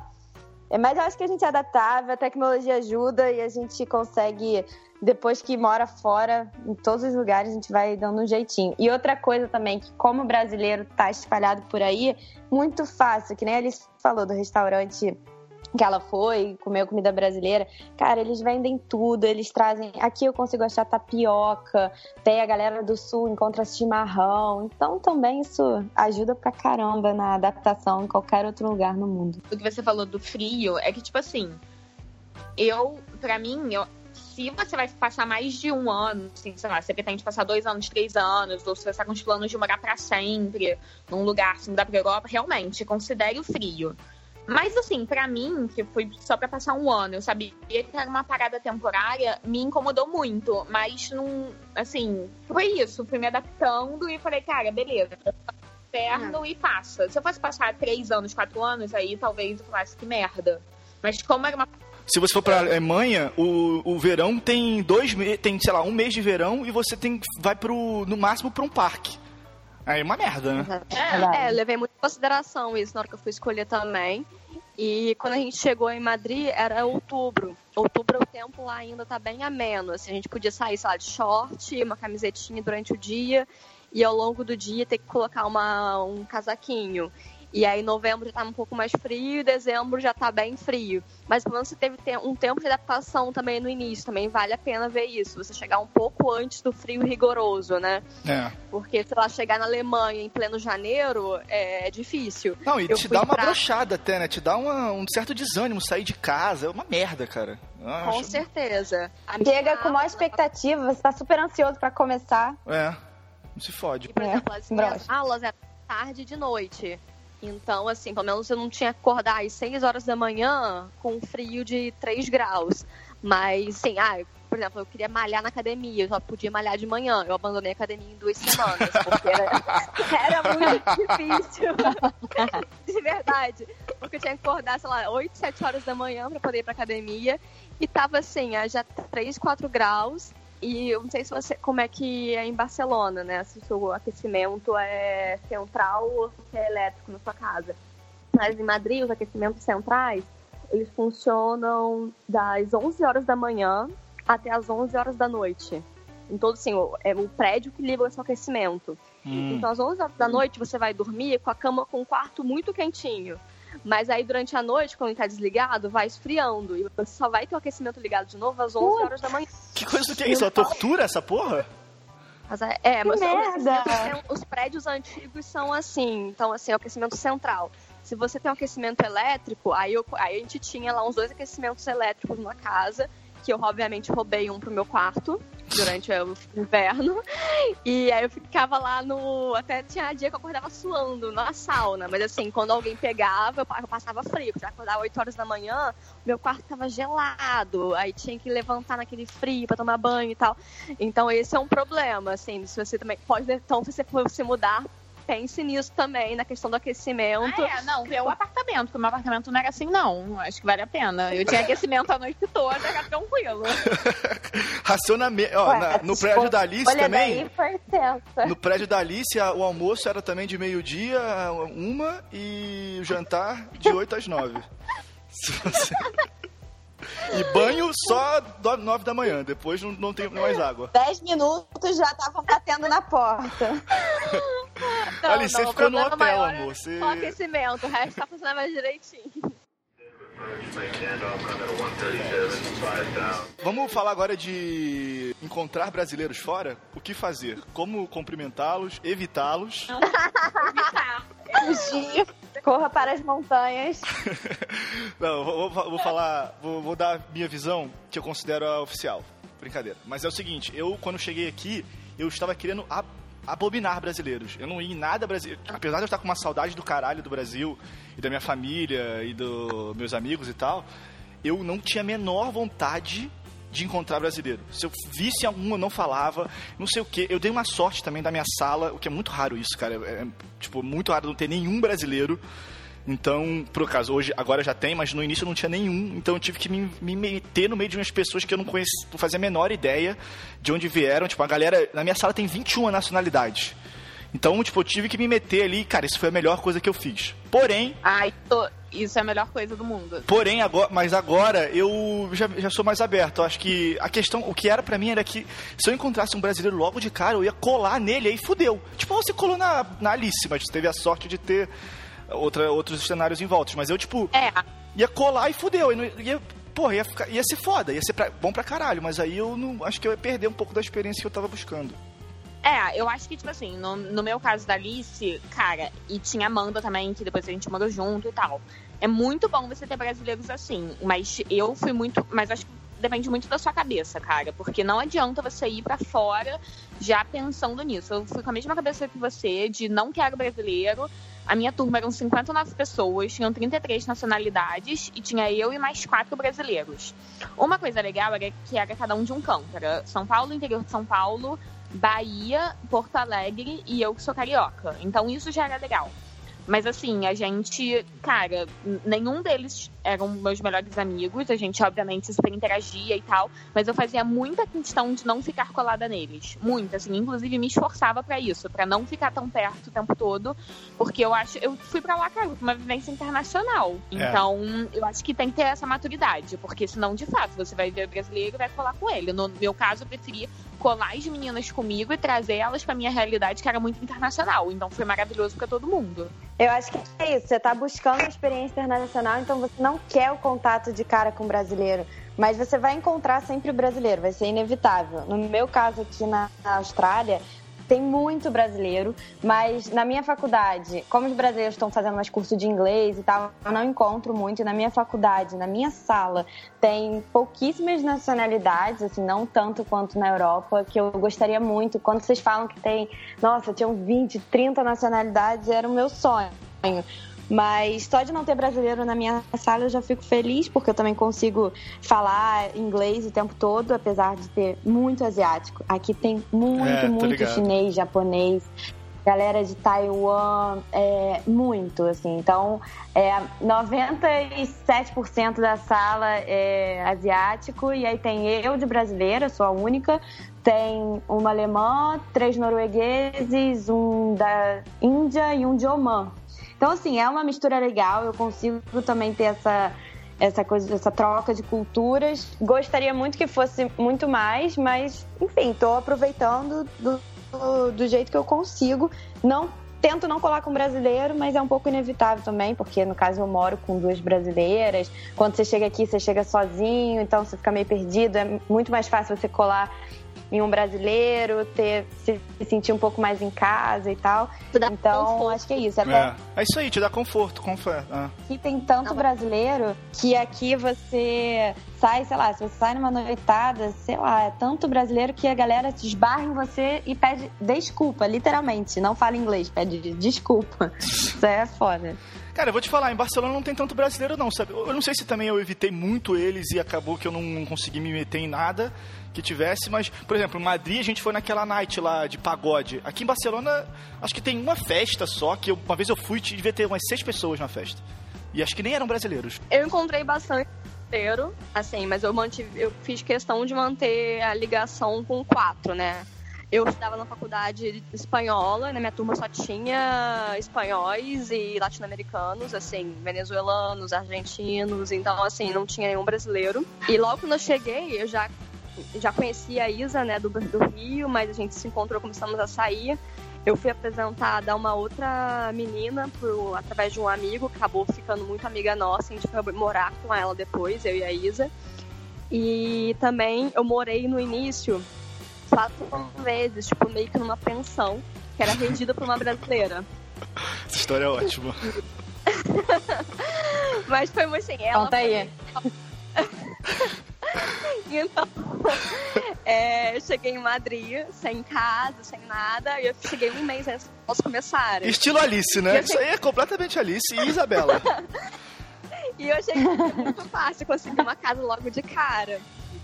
É, mas eu acho que a gente é adaptável, a tecnologia ajuda e a gente consegue depois que mora fora, em todos os lugares, a gente vai dando um jeitinho. E outra coisa também, que como o brasileiro tá espalhado por aí, muito fácil, que nem Alice falou do restaurante que ela foi, comeu comida brasileira. Cara, eles vendem tudo, eles trazem. Aqui eu consigo achar tapioca, tem a galera do sul encontra chimarrão. Então também isso ajuda pra caramba na adaptação em qualquer outro lugar no mundo. O que você falou do frio é que, tipo assim, eu, pra mim, eu, se você vai passar mais de um ano, assim, sei lá, você pretende passar dois anos, três anos, ou se você está com os planos de morar para sempre num lugar, se mudar pra Europa, realmente, considere o frio. Mas, assim, para mim, que foi só para passar um ano, eu sabia que era uma parada temporária, me incomodou muito. Mas, não, assim, foi isso. Fui me adaptando e falei, cara, beleza. Inferno e passa. Se eu fosse passar três anos, quatro anos, aí talvez eu falasse que merda. Mas como era uma se você for para Alemanha, o, o verão tem dois tem, sei lá, um mês de verão e você tem vai pro, no máximo para um parque. Aí é uma merda, né? É, é, levei muito em consideração isso na hora que eu fui escolher também. E quando a gente chegou em Madrid, era outubro. Outubro o tempo lá ainda tá bem ameno. Assim, a gente podia sair, sei lá, de short, uma camisetinha durante o dia e ao longo do dia ter que colocar uma, um casaquinho. E aí novembro já tá um pouco mais frio e dezembro já tá bem frio. Mas pelo menos você teve um tempo de adaptação também no início, também vale a pena ver isso. Você chegar um pouco antes do frio rigoroso, né? É. Porque, sei lá, chegar na Alemanha em pleno janeiro é difícil. Não, e Eu te dá uma pra... brochada até, né? Te dá uma, um certo desânimo sair de casa. É uma merda, cara. Com acho... certeza. Chega com maior expectativa, você tá super ansioso para começar. É. Não se fode. E, por é. exemplo, as minhas aulas é tarde e de noite. Então, assim, pelo menos eu não tinha que acordar às 6 horas da manhã com frio de 3 graus. Mas, sim, ah, por exemplo, eu queria malhar na academia, eu só podia malhar de manhã. Eu abandonei a academia em duas semanas, porque era, [LAUGHS] era muito difícil. [LAUGHS] de verdade. Porque eu tinha que acordar, sei lá, 8, 7 horas da manhã para poder ir pra academia. E tava assim, já 3, 4 graus. E eu não sei se você como é que é em Barcelona, né? Se o seu aquecimento é central ou se é elétrico na sua casa. Mas em Madrid, os aquecimentos centrais, eles funcionam das 11 horas da manhã até as 11 horas da noite. Em todo, assim, é o prédio que liga o seu aquecimento. Hum. Então, às 11 horas da noite, você vai dormir com a cama com o quarto muito quentinho. Mas aí durante a noite, quando ele tá desligado, vai esfriando. E você só vai ter o aquecimento ligado de novo às 11 horas da manhã. Que coisa que é isso? É tortura essa porra? Mas é, é mas merda. os prédios antigos são assim. Então, assim, é o aquecimento central. Se você tem um aquecimento elétrico, aí, eu, aí a gente tinha lá uns dois aquecimentos elétricos na casa que eu obviamente roubei um pro meu quarto durante o inverno. E aí eu ficava lá no. Até tinha dia que eu acordava suando na sauna. Mas assim, quando alguém pegava, eu passava frio. Você acordava 8 horas da manhã, meu quarto tava gelado. Aí tinha que levantar naquele frio para tomar banho e tal. Então esse é um problema, assim. Se você também pode. Então, se você for se mudar pense nisso também, na questão do aquecimento. Ah, é, não, ver o apartamento, porque o meu apartamento não era assim, não. Acho que vale a pena. Eu tinha aquecimento a noite toda, era tranquilo. [LAUGHS] Racionamento. Ó, Ué, na, no prédio da Alice também. No prédio da Alice, o almoço era também de meio-dia, uma, e o jantar de 8 às 9. Se você... E banho só nove da manhã, depois não, não tem mais água. Dez minutos já estavam batendo na porta. [LAUGHS] Não, Ali, você ficou no hotel, amor. Você... Só aquecimento, o resto tá funcionando mais direitinho. Vamos falar agora de encontrar brasileiros fora? O que fazer? Como cumprimentá-los, evitá-los? Evitar. [LAUGHS] Fugir. Corra para as montanhas. [LAUGHS] Não, vou, vou, vou falar, vou, vou, dar minha visão que eu considero a oficial. Brincadeira. Mas é o seguinte, eu quando cheguei aqui, eu estava querendo abominar brasileiros. Eu não ia em nada brasileiro. Apesar de eu estar com uma saudade do caralho do Brasil e da minha família e dos meus amigos e tal, eu não tinha a menor vontade de encontrar brasileiro. Se eu visse algum, eu não falava, não sei o que. Eu dei uma sorte também da minha sala, o que é muito raro isso, cara. É, é tipo, muito raro não ter nenhum brasileiro. Então, por acaso, hoje, agora já tem, mas no início não tinha nenhum. Então eu tive que me, me meter no meio de umas pessoas que eu não conhecia, não fazia a menor ideia de onde vieram. Tipo, a galera, na minha sala tem 21 nacionalidades. Então, tipo, eu tive que me meter ali, cara, isso foi a melhor coisa que eu fiz. Porém. Ai, tô... isso é a melhor coisa do mundo. Porém, agora, mas agora eu já, já sou mais aberto. Eu acho que a questão, o que era para mim era que se eu encontrasse um brasileiro logo de cara, eu ia colar nele, aí fudeu. Tipo, você colou na, na Alice, mas teve a sorte de ter outra, outros cenários em volta. Mas eu, tipo. É. ia colar e fudeu. Ia, ia, porra, ia, ficar, ia ser foda, ia ser pra, bom pra caralho, mas aí eu não acho que eu ia perder um pouco da experiência que eu tava buscando. É, eu acho que, tipo assim, no, no meu caso da Alice, cara, e tinha Amanda também, que depois a gente morou junto e tal. É muito bom você ter brasileiros assim, mas eu fui muito. Mas acho que depende muito da sua cabeça, cara, porque não adianta você ir para fora já pensando nisso. Eu fui com a mesma cabeça que você, de não quero brasileiro. A minha turma eram 59 pessoas, tinham 33 nacionalidades e tinha eu e mais quatro brasileiros. Uma coisa legal era que era cada um de um canto. Era São Paulo, interior de São Paulo, Bahia, Porto Alegre e eu que sou carioca. Então isso já era legal. Mas assim, a gente, cara, nenhum deles eram meus melhores amigos. A gente, obviamente, super interagia e tal. Mas eu fazia muita questão de não ficar colada neles. Muita, assim. Inclusive, me esforçava para isso, para não ficar tão perto o tempo todo. Porque eu acho. Eu fui para lá, cara, com uma vivência internacional. É. Então, eu acho que tem que ter essa maturidade. Porque senão, de fato, você vai ver brasileiro e vai colar com ele. No meu caso, eu preferia colar as meninas comigo e trazer elas pra minha realidade, que era muito internacional. Então foi maravilhoso para todo mundo. Eu acho que é isso. Você tá buscando uma experiência internacional, então você não quer o contato de cara com o brasileiro. Mas você vai encontrar sempre o brasileiro, vai ser inevitável. No meu caso aqui na Austrália, tem muito brasileiro, mas na minha faculdade, como os brasileiros estão fazendo mais curso de inglês e tal, eu não encontro muito. E na minha faculdade, na minha sala, tem pouquíssimas nacionalidades, assim, não tanto quanto na Europa, que eu gostaria muito. Quando vocês falam que tem, nossa, tinham 20, 30 nacionalidades, era o meu sonho. Mas só de não ter brasileiro na minha sala eu já fico feliz, porque eu também consigo falar inglês o tempo todo, apesar de ter muito asiático. Aqui tem muito, é, muito chinês, japonês, galera de Taiwan, é, muito, assim. Então, é, 97% da sala é asiático, e aí tem eu de brasileira, sou a única, tem uma alemã, três noruegueses, um da Índia e um de Oman. Então, assim, é uma mistura legal, eu consigo também ter essa, essa coisa, essa troca de culturas. Gostaria muito que fosse muito mais, mas, enfim, estou aproveitando do, do, do, jeito que eu consigo. Não tento não colar com brasileiro, mas é um pouco inevitável também, porque no caso eu moro com duas brasileiras. Quando você chega aqui, você chega sozinho, então você fica meio perdido. É muito mais fácil você colar em um brasileiro, ter se sentir um pouco mais em casa e tal. Então, conforto. acho que é isso. Até é. é isso aí, te dá conforto, confere. Ah. E tem tanto brasileiro que aqui você sai, sei lá, se você sai numa noitada, sei lá, é tanto brasileiro que a galera esbarra em você e pede desculpa, literalmente. Não fala inglês, pede desculpa. [LAUGHS] Isso é foda. Cara, eu vou te falar, em Barcelona não tem tanto brasileiro não, sabe? Eu não sei se também eu evitei muito eles e acabou que eu não, não consegui me meter em nada que tivesse, mas, por exemplo, em Madrid a gente foi naquela night lá de pagode. Aqui em Barcelona, acho que tem uma festa só, que eu, uma vez eu fui e devia ter umas seis pessoas na festa. E acho que nem eram brasileiros. Eu encontrei bastante brasileiro, assim, mas eu mantive, eu fiz questão de manter a ligação com quatro, né? Eu estudava na faculdade espanhola, na minha turma só tinha espanhóis e latino-americanos, assim, venezuelanos, argentinos, então, assim, não tinha nenhum brasileiro. E logo quando eu cheguei, eu já já conhecia a Isa, né, do, do Rio, mas a gente se encontrou, começamos a sair. Eu fui apresentada a uma outra menina por, através de um amigo, acabou ficando muito amiga nossa, a gente foi morar com ela depois, eu e a Isa. E também eu morei no início quatro vezes, tipo, meio que numa pensão, que era regida por uma brasileira. Essa história é ótima. [LAUGHS] Mas foi muito assim, ela. Conta aí. Então, [LAUGHS] é, eu cheguei em Madrid, sem casa, sem nada, e eu cheguei um mês antes de começar. Estilo Alice, né? Isso aí é completamente Alice e Isabela. [LAUGHS] e eu achei muito fácil conseguir uma casa logo de cara.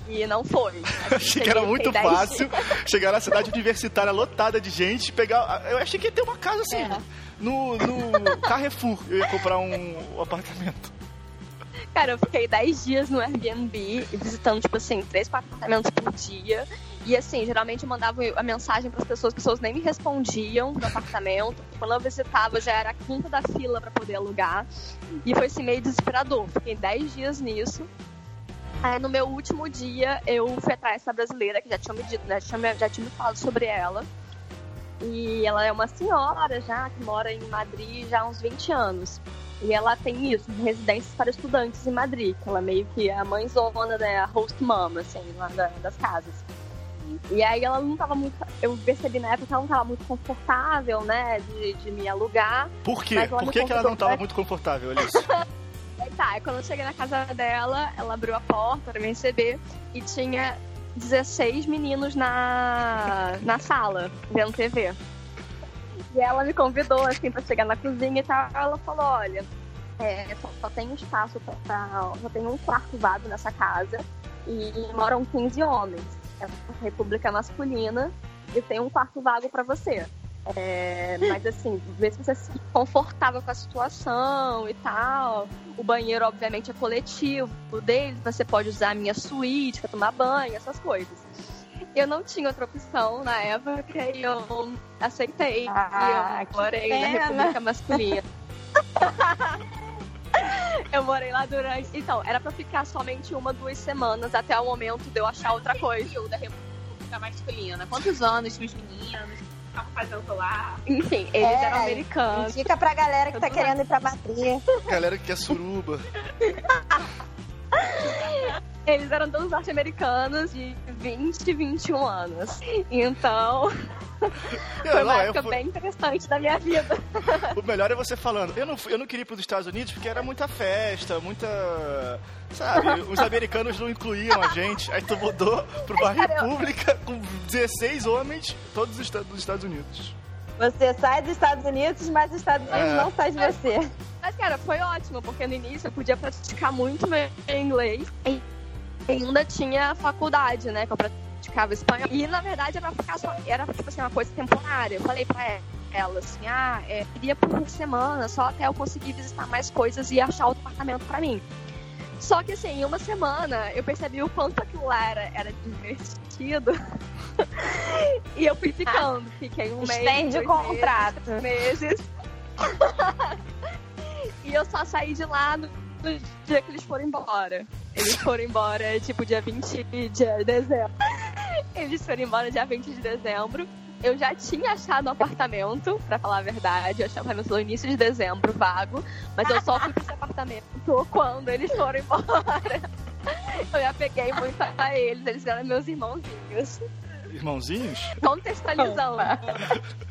E não foi. achei que era muito fácil chegar na cidade universitária lotada de gente, pegar. Eu achei que ia ter uma casa assim. É. No, no Carrefour eu ia comprar um apartamento. Cara, eu fiquei 10 dias no Airbnb, visitando, tipo assim, 3, 4 apartamentos por dia. E assim, geralmente eu mandava a mensagem para as pessoas, as pessoas nem me respondiam no apartamento. Quando eu visitava, já era a quinta da fila para poder alugar. E foi assim, meio desesperador. Fiquei 10 dias nisso. Aí, no meu último dia, eu fui atrás dessa brasileira, que já tinha me dito, né? Já tinha, já tinha me falado sobre ela. E ela é uma senhora já, que mora em Madrid já há uns 20 anos. E ela tem isso, residências para estudantes em Madrid, que ela meio que é a mãezona, né, a host mama, assim, lá da, das casas. E aí ela não tava muito. Eu percebi na época que ela não tava muito confortável, né? De, de me alugar. Por quê? Por que, que ela não tava muito confortável, Alice? [LAUGHS] aí tá, quando eu cheguei na casa dela, ela abriu a porta para me receber e tinha 16 meninos na, na sala, vendo TV. E ela me convidou, assim, pra chegar na cozinha e tal. Ela falou, olha, é, só, só, tem espaço pra, pra, Só tem um quarto vago nessa casa e moram 15 homens. É uma república masculina e tem um quarto vago para você. É, mas assim, ver se você se confortável com a situação e tal. O banheiro, obviamente, é coletivo deles, você pode usar a minha suíte para tomar banho, essas coisas. Eu não tinha outra opção na época e eu aceitei. Ah, e eu morei na República Masculina. [LAUGHS] eu morei lá durante. Então, era pra ficar somente uma, duas semanas até o momento de eu achar outra coisa. Da República Masculina. Quantos anos os meninos? fazendo lá. Enfim, eles é, eram americanos. Fica pra galera que tá querendo ir pra Madrid. Galera que quer suruba. [LAUGHS] Eles eram todos norte-americanos de 20 e 21 anos. Então, [LAUGHS] foi uma época fui... bem interessante da minha vida. O melhor é você falando, eu não, eu não queria ir para os Estados Unidos porque era muita festa, muita. Sabe, os americanos não incluíam a gente. Aí tu mudou para uma república com 16 homens, todos dos Estados Unidos. Você sai dos Estados Unidos, mas os Estados Unidos é. não sai de você. Mas, cara, foi ótimo, porque no início eu podia praticar muito meu inglês. E ainda tinha faculdade, né? Que eu praticava espanhol. E, na verdade, era, ficar só, era tipo assim, uma coisa temporária. Eu falei pra ela, assim, ah, é, iria por uma semana, só até eu conseguir visitar mais coisas e achar outro apartamento pra mim. Só que assim, em uma semana eu percebi o quanto aquilo lá era, era divertido. [LAUGHS] e eu fui ficando. Fiquei um mês. Estende o contrato. Meses. [LAUGHS] e eu só saí de lá no, no, dia que eles foram embora. Eles foram embora, tipo, dia 20 de dezembro. [LAUGHS] Eles foram embora dia 20 de dezembro. Eu já tinha achado um apartamento, pra falar a verdade. Eu apartamento no início de dezembro, vago. Mas eu só fui pra esse apartamento quando eles foram [LAUGHS] embora. Eu já peguei muito a eles, eles eram meus irmãozinhos irmãozinhos? Contextualizando.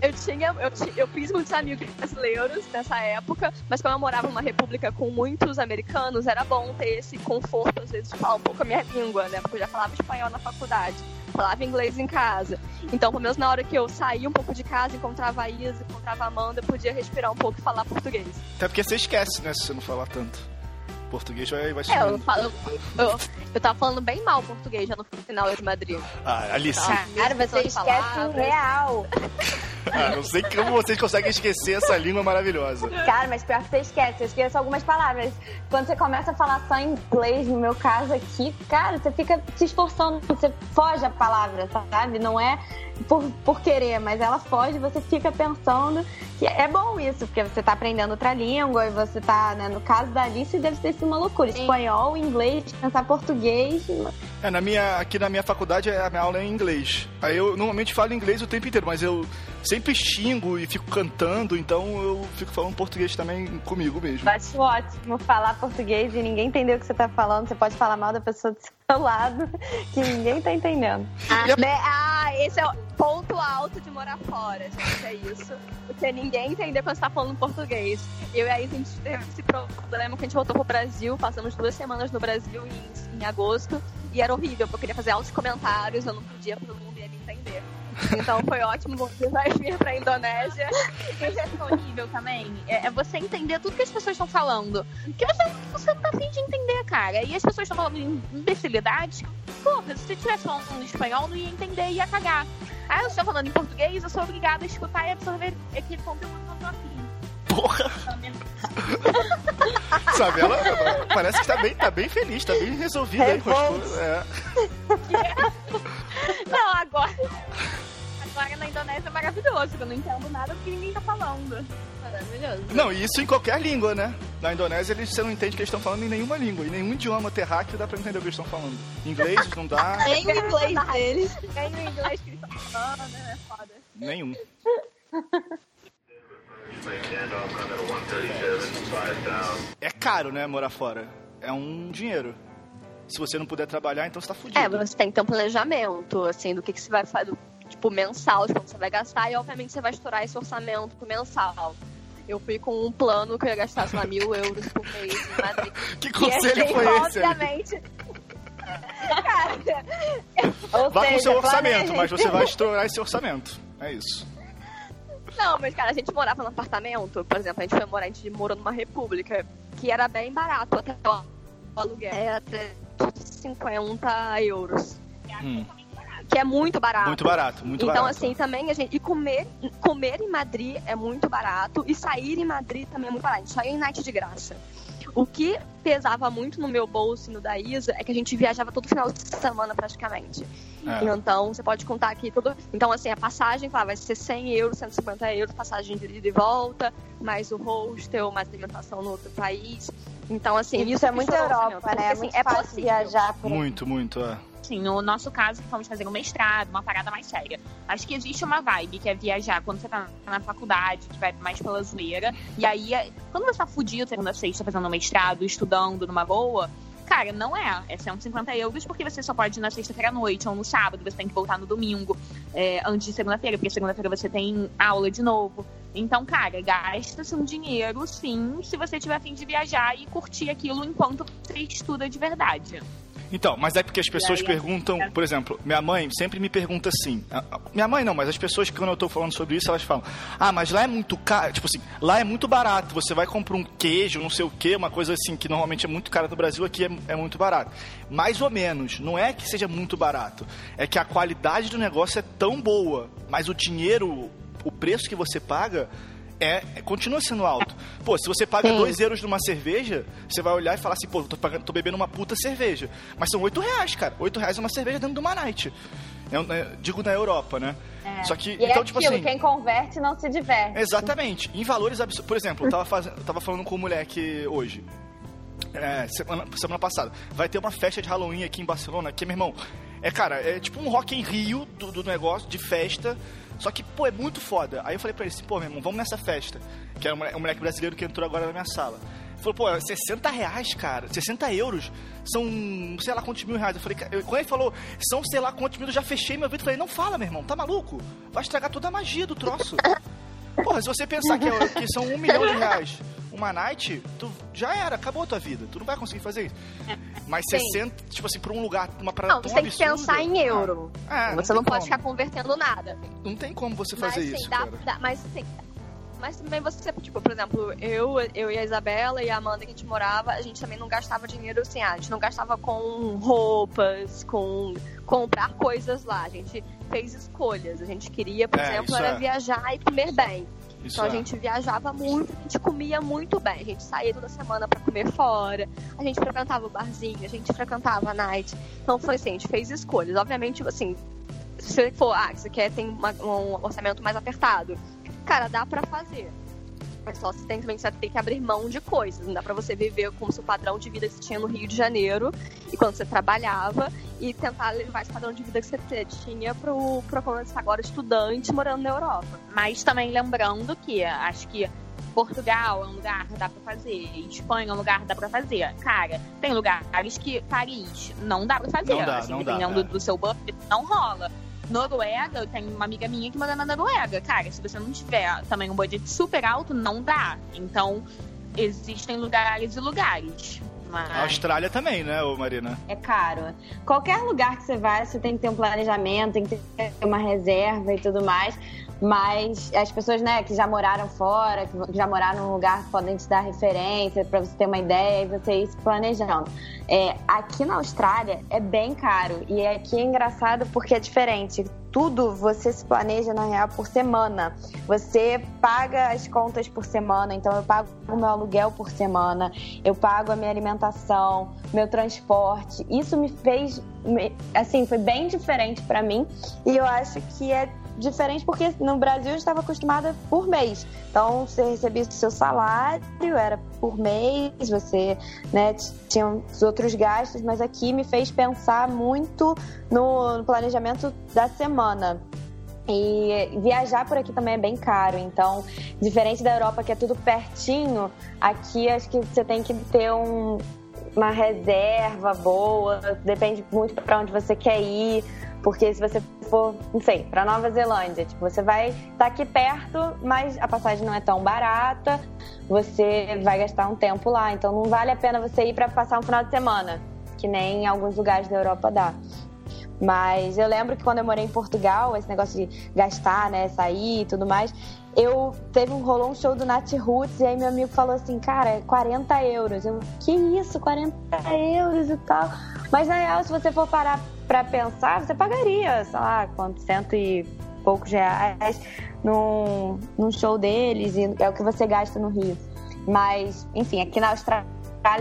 eu tinha, eu, eu fiz muitos amigos brasileiros nessa época, mas como eu morava numa república com muitos americanos, era bom ter esse conforto, às vezes, de falar um pouco a minha língua, né? Porque eu já falava espanhol na faculdade, falava inglês em casa. Então, pelo menos na hora que eu saía um pouco de casa, encontrava a Isa, encontrava a Amanda, eu podia respirar um pouco e falar português. Até porque você esquece, né, se você não falar tanto português vai, vai É, eu, falo, eu, eu tava falando bem mal português já no final de Madrid. Ah, Alice. Tá. Cara, você esquece o real. [LAUGHS] ah, não sei como vocês conseguem esquecer essa língua maravilhosa. Cara, mas pior que você esquece, eu esqueço algumas palavras. Quando você começa a falar só inglês, no meu caso aqui, cara, você fica se esforçando, você foge a palavra, sabe? Não é por, por querer, mas ela foge, você fica pensando que é bom isso, porque você tá aprendendo outra língua e você tá, né, no caso da Alice, deve sido uma loucura. Sim. Espanhol, inglês, pensar português. É, na minha, aqui na minha faculdade a minha aula é em inglês. Aí eu normalmente falo inglês o tempo inteiro, mas eu sempre xingo e fico cantando, então eu fico falando português também comigo mesmo. Acho ótimo falar português e ninguém entender o que você tá falando. Você pode falar mal da pessoa do seu lado, [LAUGHS] que ninguém tá entendendo. Ah, né? ah esse é o ponto alto de morar fora, gente, é isso. Porque ninguém entender quando você tá falando português. Eu e a Isa, a gente teve esse problema que a gente voltou pro Brasil, passamos duas semanas no Brasil em, em agosto, e era horrível, porque eu queria fazer altos comentários, eu não podia, todo mundo ia me entender. Então foi ótimo você vai vir pra Indonésia. E é disponível também. É, é, você entender tudo que as pessoas estão falando. Que você, você não tá afim de entender, cara. E as pessoas estão falando imbecilidades. Porra, se você estivesse falando em espanhol, não ia entender ia cagar. Ah, eu estou falando em português, eu sou obrigada a escutar e absorver aquele conteúdo no tô afim. Porra! Sabe, ela parece que tá bem, tá bem feliz, tá bem resolvida aí com as coisas. É. Não, agora. Agora na Indonésia é maravilhoso, eu não entendo nada do que ninguém tá falando. Maravilhoso. Não, e isso em qualquer língua, né? Na Indonésia eles, você não entende que eles estão falando em nenhuma língua, em nenhum idioma terráqueo dá pra entender o que eles estão falando. Inglês não dá. [LAUGHS] Nem o inglês deles. Nem o inglês que eles estão falando, né? É foda. Nenhum. É caro, né, morar fora. É um dinheiro. Se você não puder trabalhar, então você tá fudido. É, você tem que ter um planejamento, assim, do que, que você vai fazer, tipo, mensal, de quanto você vai gastar, e obviamente você vai estourar esse orçamento pro mensal. Eu fui com um plano que eu ia gastar, sei lá, mil euros por mês em Madrid. [LAUGHS] que conselho foi esse? Obviamente. [LAUGHS] Cara, Vá com o seu orçamento, mas você vai estourar esse orçamento. É isso. Não, mas cara, a gente morava num apartamento, por exemplo, a gente foi morar, a gente morou numa república, que era bem barato até o aluguel. Era 350 euros. Hum. Que é muito barato. Muito barato, muito então, barato. Então, assim, também a gente. E comer, comer em Madrid é muito barato. E sair em Madrid também é muito barato. A gente saiu em night de graça. O que pesava muito no meu bolso e no da Isa é que a gente viajava todo final de semana praticamente. É. Então, você pode contar aqui tudo. Então, assim, a passagem fala, vai ser 100 euros, 150 euros, passagem de ida e volta, mais o hostel, mais alimentação no outro país. Então, assim, isso, isso é muito Europa, né? É, muito é fácil viajar por Muito, muito, é. Sim, no nosso caso, fomos fazer um mestrado, uma parada mais séria. Acho que existe uma vibe que é viajar quando você tá na faculdade, que vai mais pela zoeira. E aí, quando você tá fudido segunda sexta fazendo um mestrado, estudando numa boa, Cara, não é. É 150 euros porque você só pode ir na sexta-feira à noite ou no sábado, você tem que voltar no domingo é, antes de segunda-feira, porque segunda-feira você tem aula de novo. Então, cara, gasta-se um dinheiro, sim, se você tiver a fim de viajar e curtir aquilo enquanto você estuda de verdade. Então, mas é porque as pessoas aí, perguntam, é. por exemplo, minha mãe sempre me pergunta assim. Minha mãe não, mas as pessoas que quando eu tô falando sobre isso, elas falam: "Ah, mas lá é muito caro, tipo assim, lá é muito barato. Você vai comprar um queijo, não sei o quê, uma coisa assim que normalmente é muito cara no Brasil, aqui é, é muito barato. Mais ou menos, não é que seja muito barato, é que a qualidade do negócio é tão boa, mas o dinheiro, o preço que você paga é, é, continua sendo alto. Pô, se você paga 2 euros numa cerveja, você vai olhar e falar assim, pô, tô, pagando, tô bebendo uma puta cerveja. Mas são 8 reais, cara. 8 reais é uma cerveja dentro de uma night. Eu, eu é, digo na Europa, né? É. Só que, e então, é tipo aquilo, assim. Quem converte não se diverte. Exatamente. Em valores absurdos. Por exemplo, eu tava, fazendo, eu tava falando com um moleque hoje. É, semana, semana passada. Vai ter uma festa de Halloween aqui em Barcelona, que, meu irmão, é, cara, é tipo um Rock em Rio do, do negócio, de festa. Só que, pô, é muito foda. Aí eu falei pra ele assim, pô, meu irmão, vamos nessa festa. Que era um moleque brasileiro que entrou agora na minha sala. Ele falou, pô, 60 reais, cara. 60 euros são, sei lá quantos mil reais. Eu falei, eu, quando ele falou, são sei lá quantos mil, eu já fechei meu vídeo e falei, não fala, meu irmão, tá maluco? Vai estragar toda a magia do troço. [LAUGHS] Porra, se você pensar que, é, que são um milhão de reais uma night, tu já era, acabou a tua vida. Tu não vai conseguir fazer isso. Mas Sim. 60, tipo assim, pra um lugar, uma parada Não, você tem que pensar em euro. Ah, é, você não, não pode ficar convertendo nada. Não tem como você fazer mas, isso, dá, dá, mas sim, mas também você, tipo, por exemplo, eu, eu e a Isabela e a Amanda que a gente morava, a gente também não gastava dinheiro assim, ah, a gente não gastava com roupas, com comprar coisas lá. A gente fez escolhas. A gente queria, por é, exemplo, era é. viajar e comer bem. Isso então é. a gente viajava muito, a gente comia muito bem. A gente saía toda semana para comer fora, a gente frequentava o barzinho, a gente frequentava a night. Então foi assim, a gente fez escolhas. Obviamente, assim, se você for, ah, você quer tem uma, um orçamento mais apertado, cara, dá para fazer. Mas só você tem também você tem que abrir mão de coisas. Não dá pra você viver como seu padrão de vida que você tinha no Rio de Janeiro e quando você trabalhava e tentar levar esse padrão de vida que você tinha pro, pro quando você está agora estudante morando na Europa. Mas também lembrando que acho que Portugal é um lugar que dá pra fazer, Espanha é um lugar que dá pra fazer. Cara, tem lugares que Paris não dá pra fazer. Não dá, assim, não dependendo dá, do, do seu budget, não rola. Noruega, eu tenho uma amiga minha que mora na Noruega. Cara, se você não tiver também um budget super alto, não dá. Então, existem lugares e lugares. Mas... A Austrália também, né, Marina? É caro. Qualquer lugar que você vai, você tem que ter um planejamento, tem que ter uma reserva e tudo mais. Mas as pessoas, né, que já moraram fora, que já moraram num lugar, podem te dar referência para você ter uma ideia e você ir se planejando. É, aqui na Austrália é bem caro e aqui é engraçado porque é diferente. Tudo você se planeja na real por semana. Você paga as contas por semana, então eu pago o meu aluguel por semana, eu pago a minha alimentação, meu transporte. Isso me fez, assim, foi bem diferente para mim e eu acho que é diferente porque no Brasil eu estava acostumada por mês. Então você recebia o seu salário, era por mês, você né, tinha os outros gastos, mas aqui me fez pensar muito no, no planejamento da semana. E viajar por aqui também é bem caro, então, diferente da Europa que é tudo pertinho, aqui acho que você tem que ter um, uma reserva boa, depende muito para onde você quer ir, porque se você for, não sei, para Nova Zelândia, tipo, você vai estar tá aqui perto, mas a passagem não é tão barata, você vai gastar um tempo lá, então não vale a pena você ir para passar um final de semana, que nem em alguns lugares da Europa dá. Mas eu lembro que quando eu morei em Portugal, esse negócio de gastar, né, sair e tudo mais, eu teve um rolou um show do Nat Roots e aí meu amigo falou assim, cara, 40 é euros. Eu, que isso, 40 euros e tal. Mas na real, se você for parar pra pensar, você pagaria, sei lá, quanto, cento e poucos reais num, num show deles e é o que você gasta no Rio. Mas, enfim, aqui na Austrália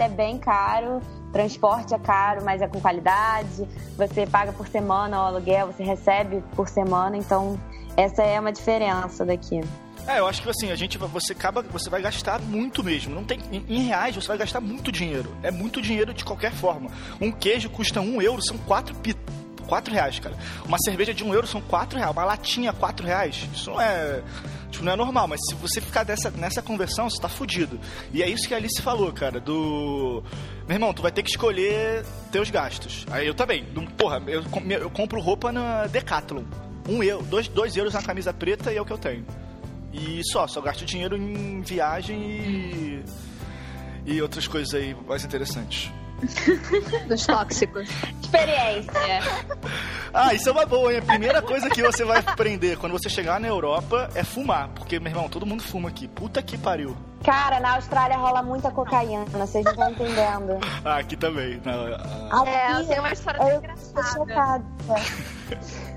é bem caro transporte é caro, mas é com qualidade. Você paga por semana o aluguel, você recebe por semana, então essa é uma diferença daqui. É, eu acho que assim, a gente você acaba, você vai gastar muito mesmo. Não tem em, reais você vai gastar muito dinheiro. É muito dinheiro de qualquer forma. Um queijo custa um euro, são quatro pit 4 reais, cara. Uma cerveja de um euro são 4 reais. Uma latinha, 4 reais. Isso não é. Tipo, não é normal, mas se você ficar dessa, nessa conversão, você tá fudido. E é isso que a Alice falou, cara, do. Meu irmão, tu vai ter que escolher teus gastos. Aí eu também. Porra, eu, eu compro roupa na Decathlon. Um euro, dois, dois euros na camisa preta e é o que eu tenho. E só, só gasto dinheiro em viagem e. e outras coisas aí mais interessantes. [LAUGHS] Dos tóxicos. Experiência. Ah, isso é uma boa, hein? A primeira coisa que você vai aprender quando você chegar na Europa é fumar. Porque, meu irmão, todo mundo fuma aqui. Puta que pariu. Cara, na Austrália rola muita cocaína, vocês não estão entendendo. Ah, aqui também. Na, a... É, eu tenho uma história eu engraçada. chocada. [LAUGHS]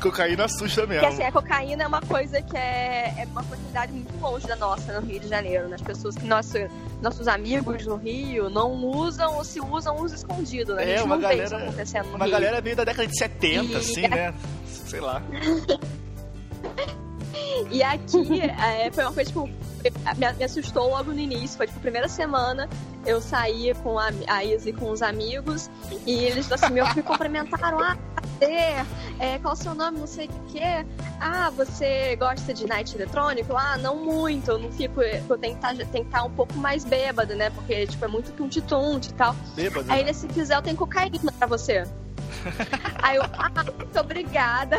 cocaína assusta mesmo. Porque assim, a cocaína é uma coisa que é, é uma quantidade muito longe da nossa no Rio de Janeiro. Né? As pessoas que nosso, nossos amigos no Rio não usam ou se usam, usam escondido. Né? A é, gente é, uma não galera, vê isso acontecendo no Uma Rio. galera veio da década de 70, e... assim, né? Sei lá. [LAUGHS] E aqui [LAUGHS] é, foi uma coisa, tipo, me, me, assustou logo no início. Foi, tipo, a primeira semana eu saí com a, a Izzy com os amigos e eles, assim, me, me cumprimentaram. Ah, prazer, é, qual o seu nome, não sei o que. Ah, você gosta de night eletrônico? Ah, não muito, eu não fico, eu tenho que estar tá, tá um pouco mais bêbada, né? Porque, tipo, é muito tunte-tunte e tal. Bêbada. Aí ele, se quiser, eu tenho cocaína pra você. [LAUGHS] Aí eu, ah, muito obrigada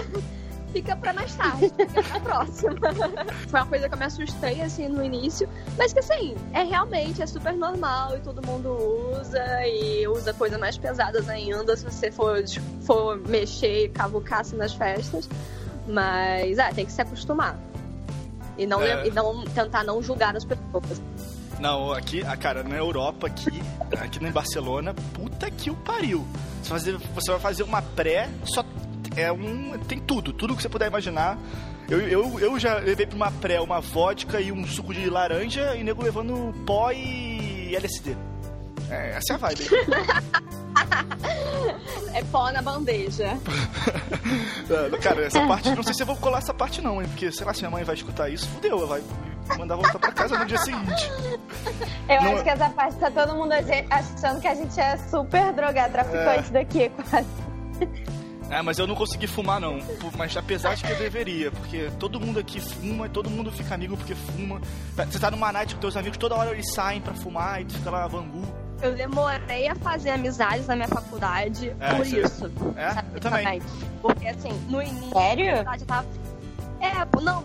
fica pra mais tarde, fica pra próxima. [LAUGHS] Foi uma coisa que eu me assustei, assim, no início, mas que, assim, é realmente, é super normal e todo mundo usa e usa coisas mais pesadas ainda se você for, for mexer e cavucar assim, nas festas. Mas, é, tem que se acostumar. E não, é... e não tentar não julgar as pessoas. Não, aqui, ah, cara, na Europa, aqui, aqui em Barcelona, puta que o pariu. Você vai fazer, você vai fazer uma pré, só é um. Tem tudo, tudo que você puder imaginar. Eu, eu, eu já levei pra uma pré uma vodka e um suco de laranja e nego levando pó e LSD. É, essa é a vibe. [LAUGHS] é pó na bandeja. [LAUGHS] É, cara, essa parte, não sei se eu vou colar essa parte não, hein? Porque, sei lá, se minha mãe vai escutar isso, fudeu, ela vai mandar voltar pra casa no dia seguinte. Eu não... acho que essa parte tá todo mundo achando que a gente é super drogado, traficante é... daqui, quase. [LAUGHS] É, mas eu não consegui fumar, não. Mas apesar de que eu deveria, porque todo mundo aqui fuma, todo mundo fica amigo porque fuma. Você tá numa night com teus amigos, toda hora eles saem pra fumar e tu fica lá vangu. Eu demorei a fazer amizades na minha faculdade é, por isso. É? Eu também. Porque assim, no início. Sério? A tava... É, não.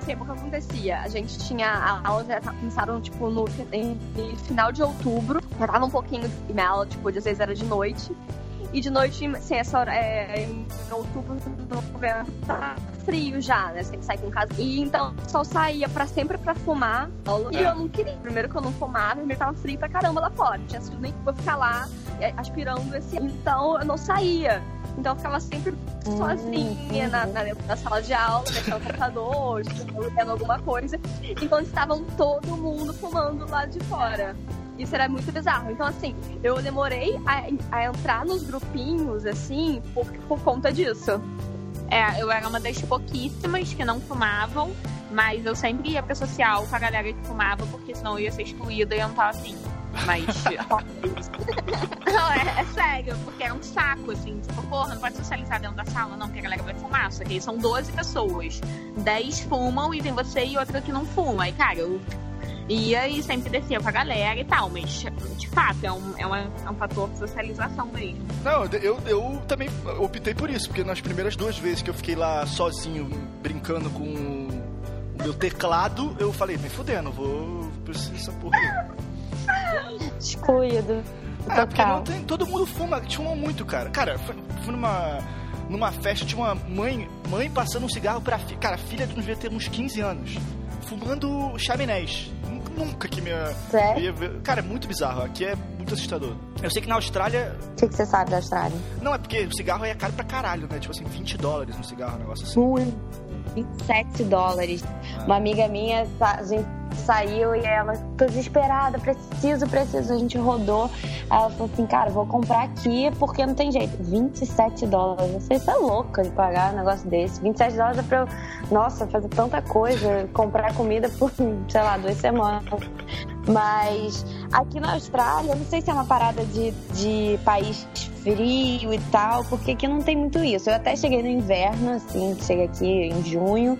Assim, o que acontecia? A gente tinha. A aula já começaram, tipo, no, no final de outubro. Já tava um pouquinho de aula, tipo, às vezes era de noite. E de noite, assim, essa hora, é, em outubro, tá frio já, né? Você tem que sair com casa. E então só saía pra sempre pra fumar. E eu não queria. Primeiro que eu não fumava, primeiro tava frio pra caramba lá fora. Tinha sido nem pra ficar lá é, aspirando esse. Então eu não saía. Então eu ficava sempre sozinha na, na, na sala de aula, mexendo no computador, lendo alguma coisa, enquanto estavam todo mundo fumando lá de fora. Isso era muito bizarro. Então, assim, eu demorei a, a entrar nos grupinhos, assim, por, por conta disso. É, eu era uma das pouquíssimas que não fumavam, mas eu sempre ia pra social com a galera que fumava, porque senão eu ia ser excluída e eu não tava assim. Mas. [LAUGHS] não, é, é, sério, porque é um saco, assim. Tipo, porra, não pode socializar dentro da sala, não, porque a galera vai fumar. Só que aí são 12 pessoas. 10 fumam e tem você e outra que não fuma. E, cara, eu ia e sempre descia com a galera e tal, mas de fato é um, é, uma, é um fator de socialização mesmo. Não, eu, eu também optei por isso, porque nas primeiras duas vezes que eu fiquei lá sozinho, brincando com o meu teclado, eu falei, me fudendo, vou precisar dessa porra. [LAUGHS] Excluído. É, porque não tem, todo mundo fuma, fuma muito, cara. Cara, fui, fui numa numa festa, tinha uma mãe, mãe passando um cigarro pra filha. Cara, a filha devia ter uns 15 anos. Fumando chaminés nunca que minha. Sério? Cara, é muito bizarro. Aqui é muito assustador. Eu sei que na Austrália. O que, que, você sabe da Austrália? Não, é porque o cigarro é caro pra caralho, né? Tipo assim, 20 dólares um cigarro, um negócio assim. Muito. 27 dólares. Ah. Uma amiga minha, a gente saiu e ela, tô desesperada, preciso, preciso. A gente rodou. Ela falou assim, cara, vou comprar aqui porque não tem jeito. 27 dólares. Você é louca de pagar um negócio desse. 27 dólares é pra eu, nossa, fazer tanta coisa, comprar comida por, sei lá, duas semanas. Mas aqui na Austrália, eu não sei se é uma parada de, de país frio e tal, porque aqui não tem muito isso. Eu até cheguei no inverno, assim, cheguei aqui em junho,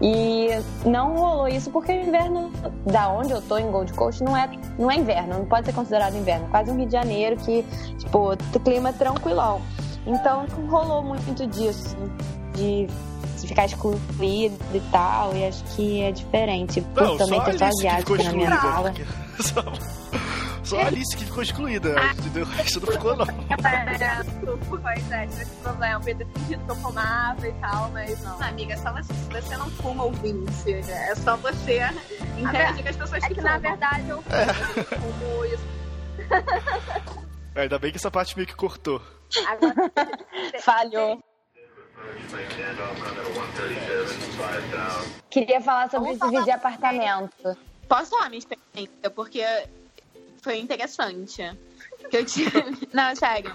e não rolou isso porque o inverno da onde eu tô, em Gold Coast, não é, não é inverno, não pode ser considerado inverno. Quase um Rio de Janeiro que, tipo, clima tranquilão. Então não rolou muito disso, de ficar excluído e tal, e acho que é diferente. Por não, também ter só asiático na minha sala. [LAUGHS] Só a Alice que ficou excluída, ah. entendeu? Isso não ficou, não. Pois é, tive esse problema. Eu ter fingido que eu fumava e tal, mas não. Amiga, é só você, se você não fuma ouvinte, é só você interagir com as pessoas é que, que na verdade eu fumo, é. fumo isso. É, ainda bem que essa parte meio que cortou. Agora, [LAUGHS] Falhou. Queria falar sobre Vamos esse vídeo de apartamento. Posso falar minha experiência? Porque foi interessante. Que eu tive... [LAUGHS] Não, sério.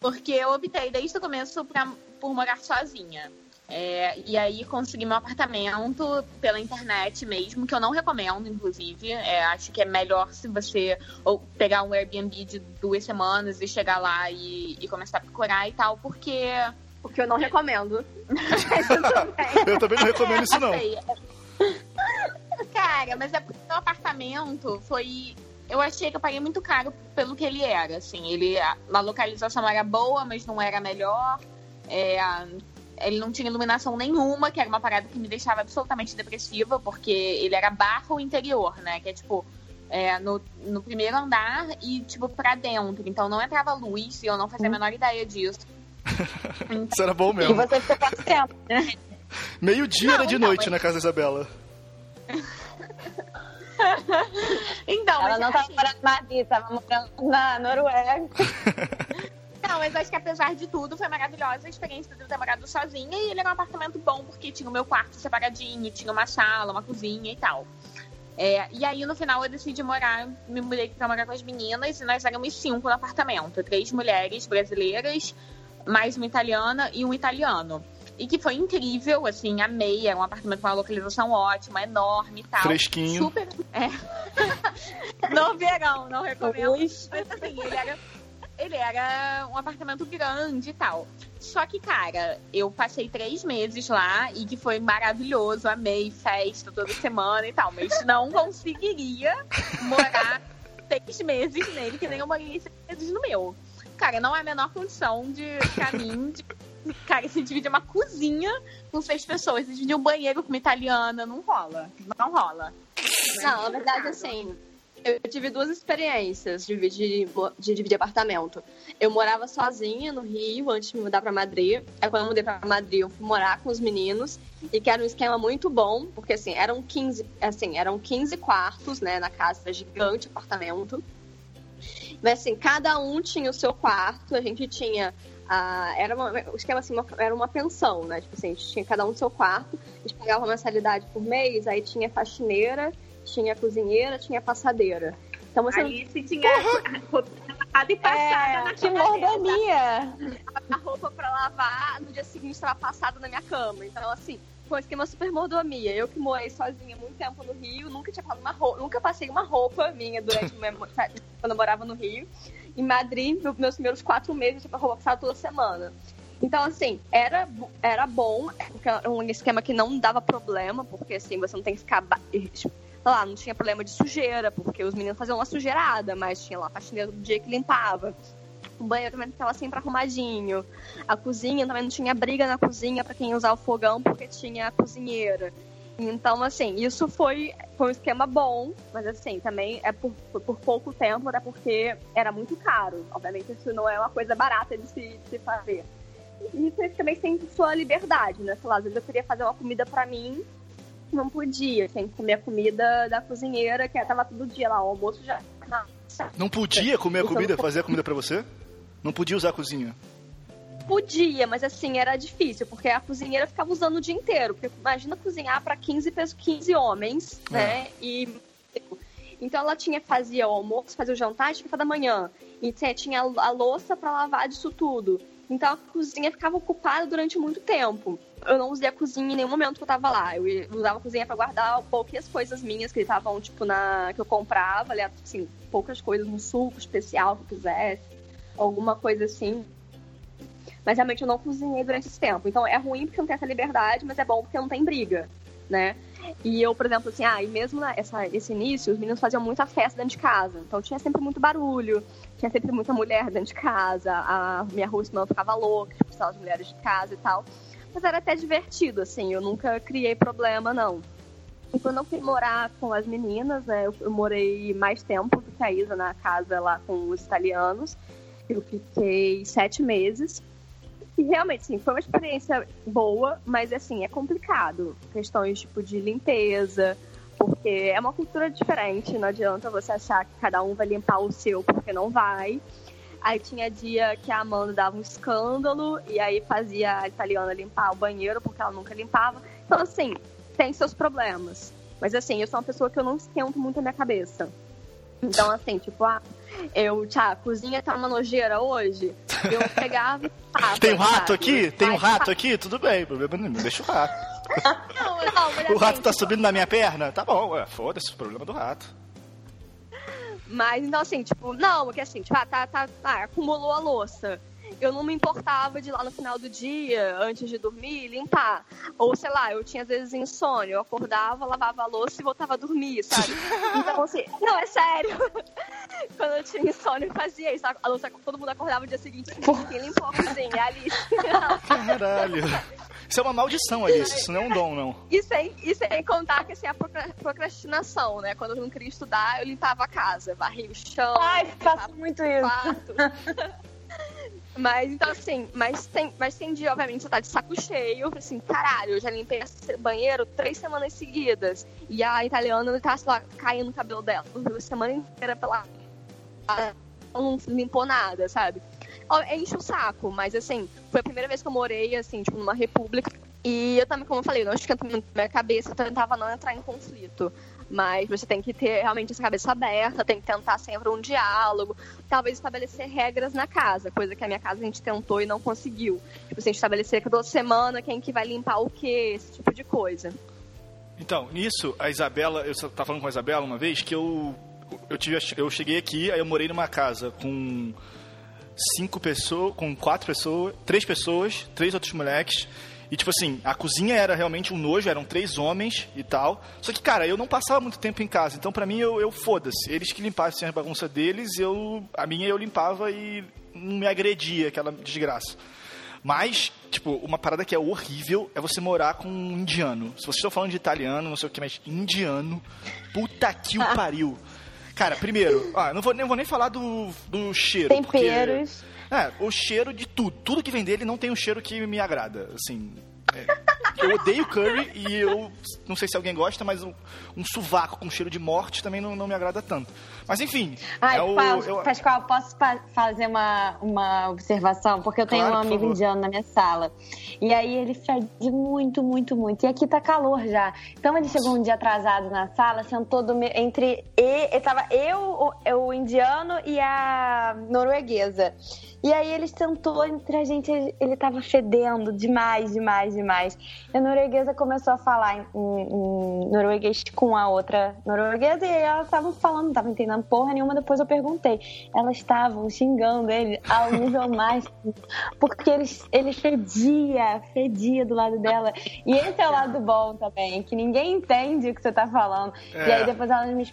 Porque eu optei desde o começo pra, por morar sozinha. É, e aí consegui meu apartamento pela internet mesmo, que eu não recomendo, inclusive. É, acho que é melhor se você ou pegar um Airbnb de duas semanas e chegar lá e, e começar a procurar e tal, porque. Porque eu não recomendo. [LAUGHS] eu também não recomendo isso, não. Cara, mas é porque o apartamento foi eu achei que eu paguei muito caro pelo que ele era, assim. Ele, a, a localização era boa, mas não era melhor. É, ele não tinha iluminação nenhuma, que era uma parada que me deixava absolutamente depressiva, porque ele era barro interior, né? Que é tipo, é, no, no primeiro andar e, tipo, pra dentro. Então não entrava luz e eu não fazia a menor ideia disso. [LAUGHS] Isso era bom mesmo. E você ficou quanto tempo, né? Meio dia era de então, noite mas... na casa da Isabela. então, Ela não estava assim... morando na Madrid, estava morando na Noruega. [LAUGHS] Não, mas acho que apesar de tudo, foi maravilhosa a experiência de eu ter morado sozinha. E ele era um apartamento bom, porque tinha o meu quarto separadinho, tinha uma sala, uma cozinha e tal. É, e aí, no final, eu decidi morar, me mudei pra morar com as meninas, e nós éramos cinco no apartamento. Três mulheres brasileiras, mais uma italiana e um italiano. E que foi incrível, assim, amei. É um apartamento com uma localização ótima, enorme e tal. Fresquinho. Super. É. [LAUGHS] no verão, não recomendo. Mas assim, ele era. Ele era um apartamento grande e tal. Só que, cara, eu passei três meses lá e que foi maravilhoso, amei festa toda semana e tal. Mas não conseguiria morar seis meses nele, que nem eu morei seis meses no meu. Cara, não é a menor condição de, pra [LAUGHS] mim, de Cara, se divide uma cozinha com seis pessoas, se dividir um banheiro com uma italiana, não rola. Não rola. Não, na verdade, assim, eu tive duas experiências de dividir, de dividir apartamento. Eu morava sozinha no Rio antes de me mudar para Madrid. Aí quando eu mudei para Madrid, eu fui morar com os meninos e que era um esquema muito bom, porque assim, eram 15, assim, eram 15 quartos, né, na casa, era gigante apartamento. Mas assim, cada um tinha o seu quarto, a gente tinha ah, era uma, o esquema assim, uma, era uma pensão, né? Tipo assim, a gente tinha cada um no seu quarto, a gente pagava uma mensalidade por mês, aí tinha faxineira, tinha cozinheira, tinha passadeira. Então você. Aí se tinha roupa e passada é, na Que mordomia! A roupa pra lavar, no dia seguinte estava passada na minha cama. Então, assim, foi um esquema super mordomia. Eu que morei sozinha muito tempo no Rio, nunca tinha passado uma roupa, nunca passei uma roupa minha durante [LAUGHS] minha, quando eu morava no Rio. Em Madrid, meus primeiros quatro meses, eu tinha roupa passada toda semana. Então, assim, era, era bom, porque era um esquema que não dava problema, porque assim, você não tem que ficar. Lá, não tinha problema de sujeira, porque os meninos faziam uma sujeirada, mas tinha lá a faxineira do dia que limpava. O banheiro também estava sempre arrumadinho. A cozinha também não tinha briga na cozinha para quem usar o fogão, porque tinha a cozinheira. Então, assim, isso foi, foi um esquema bom, mas assim, também é por, por pouco tempo, até porque era muito caro. Obviamente, isso não é uma coisa barata de se, de se fazer. E você também tem sua liberdade, né? Sei lá, às vezes eu queria fazer uma comida para mim, não podia. Tinha que comer a comida da cozinheira, que tava todo dia lá, o almoço já. Não podia comer a comida, fazer a comida para você? Não podia usar a cozinha? Podia, mas assim, era difícil, porque a cozinheira ficava usando o dia inteiro. Porque imagina cozinhar para 15, 15 homens, é. né? E. Então ela tinha, fazia o almoço, fazia o jantar e café da manhã. E tinha a louça para lavar disso tudo. Então a cozinha ficava ocupada durante muito tempo. Eu não usei a cozinha em nenhum momento que eu tava lá. Eu usava a cozinha para guardar poucas coisas minhas que estavam, tipo, na. que eu comprava, assim, poucas coisas, um suco especial que eu quisesse, alguma coisa assim. Mas realmente eu não cozinhei durante esse tempo. Então é ruim porque não tem essa liberdade, mas é bom porque não tem briga, né? E eu, por exemplo, assim, ah, e mesmo nessa, esse início, os meninos faziam muita festa dentro de casa. Então tinha sempre muito barulho, tinha sempre muita mulher dentro de casa, a minha rua irmã ficava louca, tipo, as mulheres de casa e tal. Mas era até divertido, assim, eu nunca criei problema, não. E quando eu fui morar com as meninas, né, eu morei mais tempo do que a Isa na casa lá com os italianos. Eu fiquei sete meses. E realmente, sim, foi uma experiência boa, mas assim, é complicado. Questões tipo de limpeza, porque é uma cultura diferente, não adianta você achar que cada um vai limpar o seu, porque não vai. Aí tinha dia que a Amanda dava um escândalo e aí fazia a italiana limpar o banheiro porque ela nunca limpava. Então, assim, tem seus problemas. Mas assim, eu sou uma pessoa que eu não esquento muito a minha cabeça. Então, assim, tipo, ah, eu, tchau, a cozinha tá uma nojeira hoje. Eu pegava e passa, Tem um rato aqui? Tem um rato aqui? Tudo bem, problema nenhum, deixa o rato. Não, não, o rato assim, tá subindo na minha perna? Tá bom, ué, foda-se, o problema do rato. Mas, então, assim, tipo, não, porque assim, tipo, ah, tá, tá, tá, acumulou a louça eu não me importava de lá no final do dia, antes de dormir, limpar. Ou, sei lá, eu tinha às vezes insônia, eu acordava, lavava a louça e voltava a dormir, sabe? [LAUGHS] Então, assim, não, é sério. Quando eu tinha insônia, eu fazia isso. A louça, todo mundo acordava no dia seguinte, quem limpou a cozinha? É a Alice. Caralho. Isso é uma maldição, Alice. Isso não é um dom, não. E sem, e sem contar que assim, a procrastinação, né? Quando eu não queria estudar, eu limpava a casa, varria o chão. Ai, faço muito isso. [LAUGHS] Mas então assim, mas tem, mas tem dia, obviamente, você tá de saco cheio, assim, caralho, eu já limpei esse banheiro três semanas seguidas. E a italiana tá, sei lá, caindo no cabelo dela. A semana inteira pela. Não limpou nada, sabe? Enche o saco, mas assim, foi a primeira vez que eu morei, assim, tipo, numa república. E eu também, como eu falei, eu não esquento muito minha cabeça, eu tentava não entrar em conflito. Mas você tem que ter realmente essa cabeça aberta, tem que tentar sempre um diálogo, talvez estabelecer regras na casa, coisa que a minha casa a gente tentou e não conseguiu. Tipo, assim, estabelecer que toda semana quem que vai limpar o quê, esse tipo de coisa. Então, nisso, a Isabela, eu estava falando com a Isabela uma vez que eu eu tive eu cheguei aqui, aí eu morei numa casa com cinco pessoas, com quatro pessoas, três pessoas, três outros moleques e, tipo assim, a cozinha era realmente um nojo, eram três homens e tal. Só que, cara, eu não passava muito tempo em casa, então para mim eu, eu foda-se. Eles que limpassem a bagunça deles, eu a minha eu limpava e não me agredia aquela desgraça. Mas, tipo, uma parada que é horrível é você morar com um indiano. Se vocês estão falando de italiano, não sei o que, mas indiano, puta que o [LAUGHS] pariu. Cara, primeiro, ah, não vou, não vou nem falar do, do cheiro. Temperos. Porque é, o cheiro de tudo. Tudo que vem dele não tem um cheiro que me agrada. Assim. É. Eu odeio curry e eu não sei se alguém gosta, mas um, um sovaco com cheiro de morte também não, não me agrada tanto. Mas enfim. Ai, é o, eu... Pascoal, posso fazer uma, uma observação? Porque eu tenho claro, um amigo indiano na minha sala. E aí ele fede muito, muito, muito. E aqui tá calor já. Então ele chegou um dia atrasado na sala, sentou do, entre. E, tava eu, o, o indiano e a norueguesa. E aí eles tentou entre a gente, ele tava fedendo demais, demais, demais. E a norueguesa começou a falar em, em norueguês com a outra norueguesa e elas estavam falando, não tava entendendo porra nenhuma. Depois eu perguntei. Elas estavam xingando ele ao nível mais. [LAUGHS] Porque ele, ele fedia, fedia do lado dela. E esse é o lado bom também, que ninguém entende o que você tá falando. É. E aí depois elas me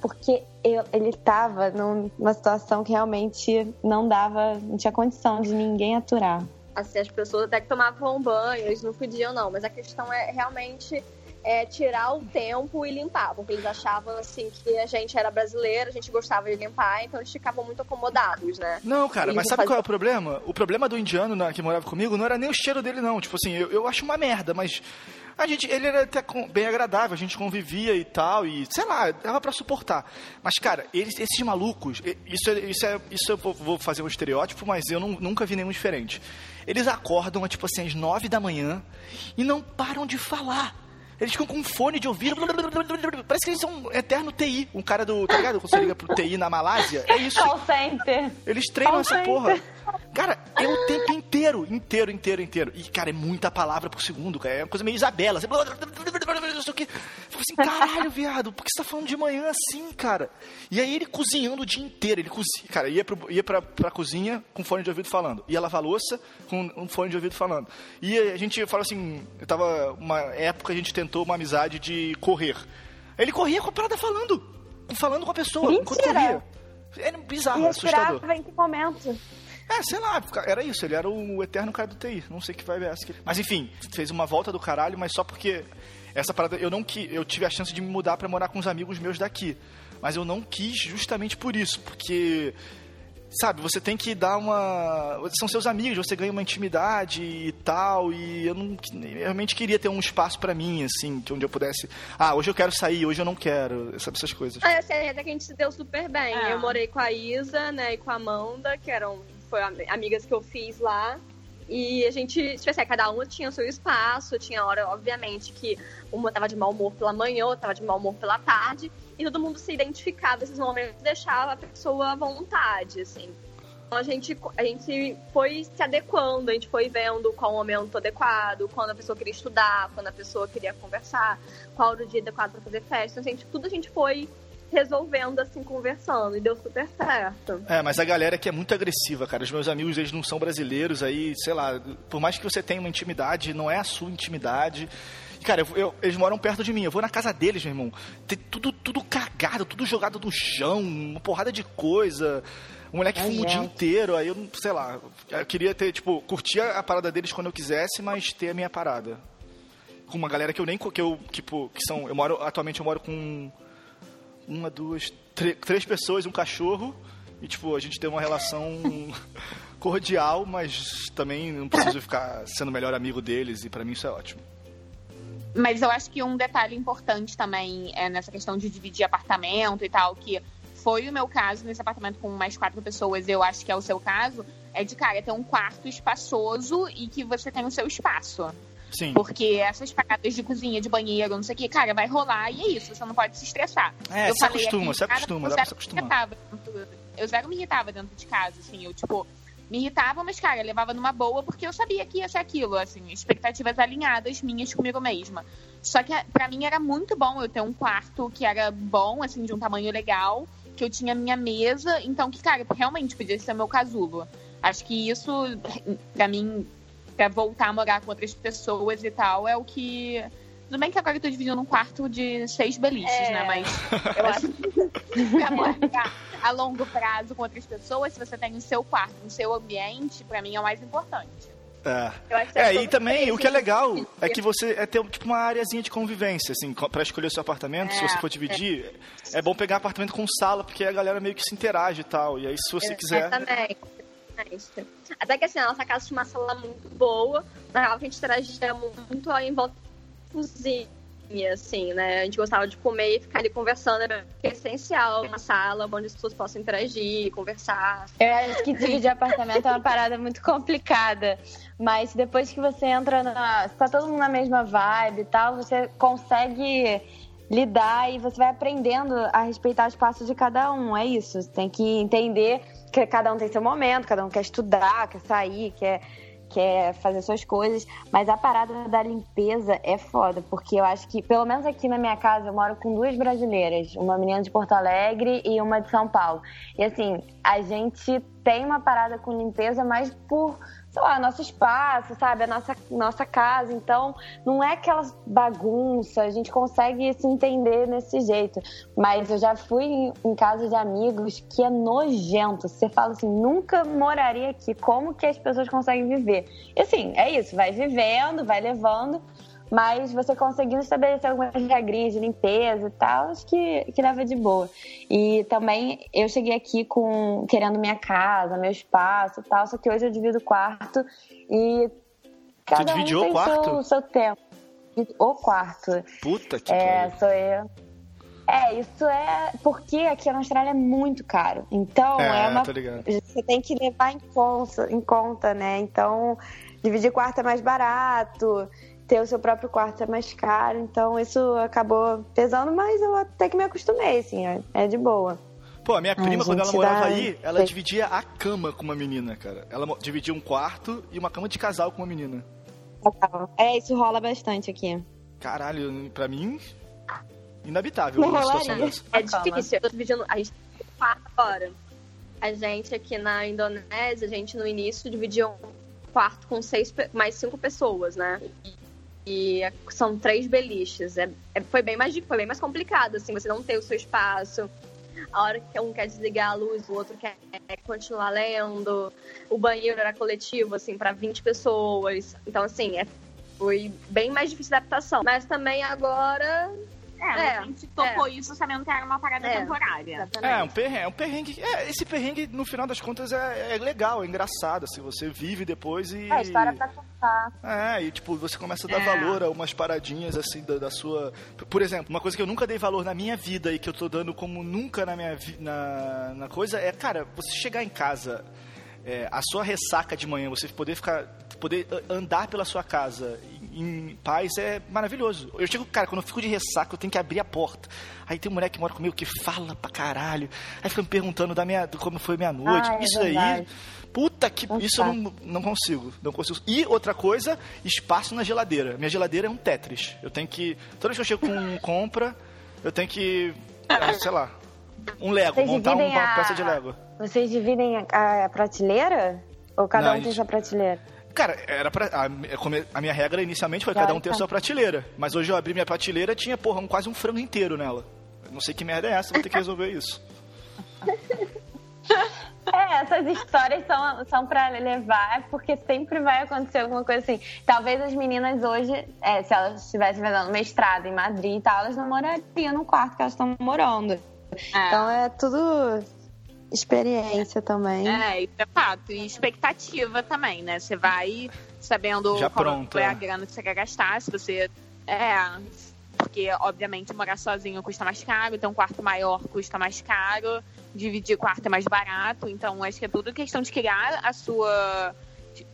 porque eu, ele estava numa situação que realmente não dava, não tinha condição de ninguém aturar. Assim, as pessoas até que tomavam banho, eles não podiam não, mas a questão é realmente é, tirar o tempo e limpar, porque eles achavam assim que a gente era brasileiro, a gente gostava de limpar, então eles ficavam muito acomodados, né? Não, cara, mas sabe qual é o problema? O problema do indiano que morava comigo não era nem o cheiro dele, não. Tipo assim, eu, eu acho uma merda, mas a gente, ele era até bem agradável, a gente convivia e tal, e sei lá, dava para suportar. Mas, cara, eles, esses malucos, isso, é, isso, é, isso eu vou fazer um estereótipo, mas eu não, nunca vi nenhum diferente. Eles acordam, tipo assim, às nove da manhã e não param de falar. Eles ficam com um fone de ouvido. Parece que eles são um eterno TI. Um cara do. Tá ligado? Quando você liga pro TI na Malásia. É isso. Call center. Eles treinam Call essa center. porra. Cara, é o tempo inteiro, inteiro, inteiro, inteiro. E, cara, é muita palavra por segundo, cara. É uma coisa meio Isabela. Você... Fico assim, caralho, viado, por que você tá falando de manhã assim, cara? E aí ele cozinhando o dia inteiro. Ele cozinha, cara, ia, pro, ia pra, pra cozinha com fone de ouvido falando. Ia lavar louça com um fone de ouvido falando. E a gente fala assim, eu tava, uma época a gente tentou uma amizade de correr. Ele corria com a parada falando. Falando com a pessoa, Mentira. enquanto corria. Era bizarro, e assustador. em que momento? É, sei lá, era isso, ele era o eterno cara do TI. Não sei que vai ver essa. Mas enfim, fez uma volta do caralho, mas só porque essa parada eu não que eu tive a chance de me mudar para morar com os amigos meus daqui. Mas eu não quis justamente por isso, porque sabe, você tem que dar uma. São seus amigos, você ganha uma intimidade e tal. E eu não eu realmente queria ter um espaço para mim, assim, onde eu pudesse. Ah, hoje eu quero sair, hoje eu não quero, sabe, essas coisas. Ah, assim, até que a gente se deu super bem. Ah. Eu morei com a Isa, né, e com a Amanda, que eram foi amigas que eu fiz lá. E a gente, tipo assim, cada uma tinha seu espaço, tinha hora, obviamente, que uma tava de mau humor pela manhã, outra tava de mau humor pela tarde, e todo mundo se identificava nesses momentos deixava a pessoa à vontade, assim. Então a gente, a gente foi se adequando, a gente foi vendo qual o momento adequado, quando a pessoa queria estudar, quando a pessoa queria conversar, qual era o dia adequado para fazer festa. Então, a gente, tudo a gente foi resolvendo, assim, conversando. E deu super certo. É, mas a galera aqui é muito agressiva, cara. Os meus amigos, eles não são brasileiros, aí, sei lá, por mais que você tenha uma intimidade, não é a sua intimidade. Cara, eu, eu, eles moram perto de mim. Eu vou na casa deles, meu irmão. Tem tudo, tudo cagado, tudo jogado no chão, uma porrada de coisa. O moleque é fuma o dia inteiro. Aí eu, sei lá, eu queria ter, tipo, curtir a parada deles quando eu quisesse, mas ter a minha parada. Com uma galera que eu nem. que eu, tipo, que são. Eu moro. Atualmente eu moro com uma, duas, três pessoas, um cachorro. E, tipo, a gente tem uma relação [LAUGHS] cordial, mas também não preciso ficar sendo o melhor amigo deles. E para mim isso é ótimo. Mas eu acho que um detalhe importante também é nessa questão de dividir apartamento e tal, que foi o meu caso nesse apartamento com mais quatro pessoas, eu acho que é o seu caso, é de cara ter um quarto espaçoso e que você tem o seu espaço. Sim. Porque essas paradas de cozinha, de banheiro, não sei o que, cara, vai rolar e é isso, você não pode se estressar. É, eu se acostuma, se acostuma, dá pra se acostumar. Eu zero me irritava dentro de casa, assim, eu, tipo, me irritava, mas, cara, levava numa boa porque eu sabia que ia ser aquilo, assim, expectativas alinhadas minhas comigo mesma. Só que para mim era muito bom eu ter um quarto que era bom, assim, de um tamanho legal, que eu tinha minha mesa, então que, cara, realmente podia ser meu casulo. Acho que isso, para mim, para voltar a morar com outras pessoas e tal, é o que. Tudo bem que agora eu tô dividindo um quarto de seis beliches, né? é... né? Mas [LAUGHS] eu acho que pra morar a longo prazo com outras pessoas, se você tem o seu quarto, o seu ambiente, para mim é o mais importante. É, é e também o que é legal é que você é ter tipo uma areazinha de convivência, assim, para escolher o seu apartamento, é, se você for dividir, é. é bom pegar apartamento com sala, porque a galera meio que se interage e tal. E aí, se você quiser. Também. Até que assim, a nossa casa tinha uma sala muito boa, na a gente interagia muito em volta da cozinha, assim, né? A gente gostava de comer e ficar ali conversando, era essencial uma sala onde as pessoas possam interagir, conversar. Eu acho que dividir apartamento é uma parada muito complicada. Mas depois que você entra na. Tá todo mundo na mesma vibe e tal, você consegue lidar e você vai aprendendo a respeitar o espaço de cada um. É isso. Você tem que entender que cada um tem seu momento, cada um quer estudar, quer sair, quer quer fazer suas coisas, mas a parada da limpeza é foda, porque eu acho que, pelo menos aqui na minha casa, eu moro com duas brasileiras, uma menina de Porto Alegre e uma de São Paulo. E assim, a gente tem uma parada com limpeza, mas por sei lá, nosso espaço, sabe? A nossa, nossa casa. Então, não é aquela bagunça, a gente consegue se entender nesse jeito. Mas eu já fui em, em casa de amigos que é nojento. Você fala assim, nunca moraria aqui. Como que as pessoas conseguem viver? E assim, é isso, vai vivendo, vai levando mas você conseguindo estabelecer algumas regrinhas de limpeza e tal, acho que, que leva de boa. E também eu cheguei aqui com querendo minha casa, meu espaço e tal, só que hoje eu divido o quarto e cada Você dividiu um tem o quarto? Seu, seu tempo. O quarto. Puta que É, sou eu. É, isso é porque aqui na Austrália é muito caro. Então, é, É, uma. Você tem que levar em conta, em conta, né? Então, dividir quarto é mais barato, ter o seu próprio quarto é mais caro. Então, isso acabou pesando, mas eu até que me acostumei, assim, é, é de boa. Pô, a minha Ai, prima, quando ela morava dá- aí, ela Sei. dividia a cama com uma menina, cara. Ela dividia um quarto e uma cama de casal com uma menina. É, isso rola bastante aqui. Caralho, pra mim, inabitável Não uma situação dessa. É difícil. Eu tô dividindo. A gente tem um quarto agora. A gente aqui na Indonésia, a gente no início dividia um quarto com seis, mais cinco pessoas, né? E são três beliches. É, é- foi, bem mais, foi bem mais complicado, assim, você não ter o seu espaço. A hora que um quer desligar a luz, o outro quer continuar lendo. O banheiro era coletivo, assim, para 20 pessoas. Então, assim, é, foi bem mais difícil de adaptação. Mas também agora. É, É, a gente topou isso sabendo que era uma parada É. temporária. É, um perrengue, é um perrengue. É, esse perrengue, no final das contas, é, é legal, é engraçado, assim, você vive depois e. É, história pra contar. É, e tipo, você começa a dar É. valor a umas paradinhas assim da, da sua. Por exemplo, uma coisa que eu nunca dei valor na minha vida e que eu tô dando como nunca na minha vi... na, na coisa é, cara, você chegar em casa, é, a sua ressaca de manhã, você poder ficar. poder andar pela sua casa em, paz é maravilhoso. Eu chego, cara, quando eu fico de ressaca, eu tenho que abrir a porta. Aí tem um moleque que mora comigo que fala pra caralho. Aí fica me perguntando da minha, como foi minha noite. Ah, é Isso aí. verdade. Puta que. Isso eu não, não consigo. Não consigo. E outra coisa, espaço na geladeira. Minha geladeira é um Tetris. Eu tenho que. Toda vez que eu chego com [LAUGHS] compra, eu tenho que. é, sei lá. Um Lego, Vocês montar dividem uma a- peça de Lego. Vocês dividem a, a prateleira? Ou cada Não, um a tem gente- sua prateleira? Cara, era pra, a, a minha regra inicialmente foi cada um ter a sua prateleira. Mas hoje eu abri minha prateleira tinha, porra, um, quase um frango inteiro nela. Eu não sei que merda é essa, vou ter que resolver isso. [LAUGHS] É, essas histórias são, são pra levar, porque sempre vai acontecer alguma coisa assim. Talvez as meninas hoje, é, se elas estivessem fazendo mestrado em Madrid e tal, elas não morariam no quarto que elas estão morando. Então é tudo experiência também. É, isso é fato. E expectativa também, né? Você vai sabendo Já qual pronta. é a grana que você quer gastar, se você. É. Porque, obviamente, morar sozinho custa mais caro, ter um quarto maior custa mais caro, dividir quarto é mais barato. Então, acho que é tudo questão de criar a sua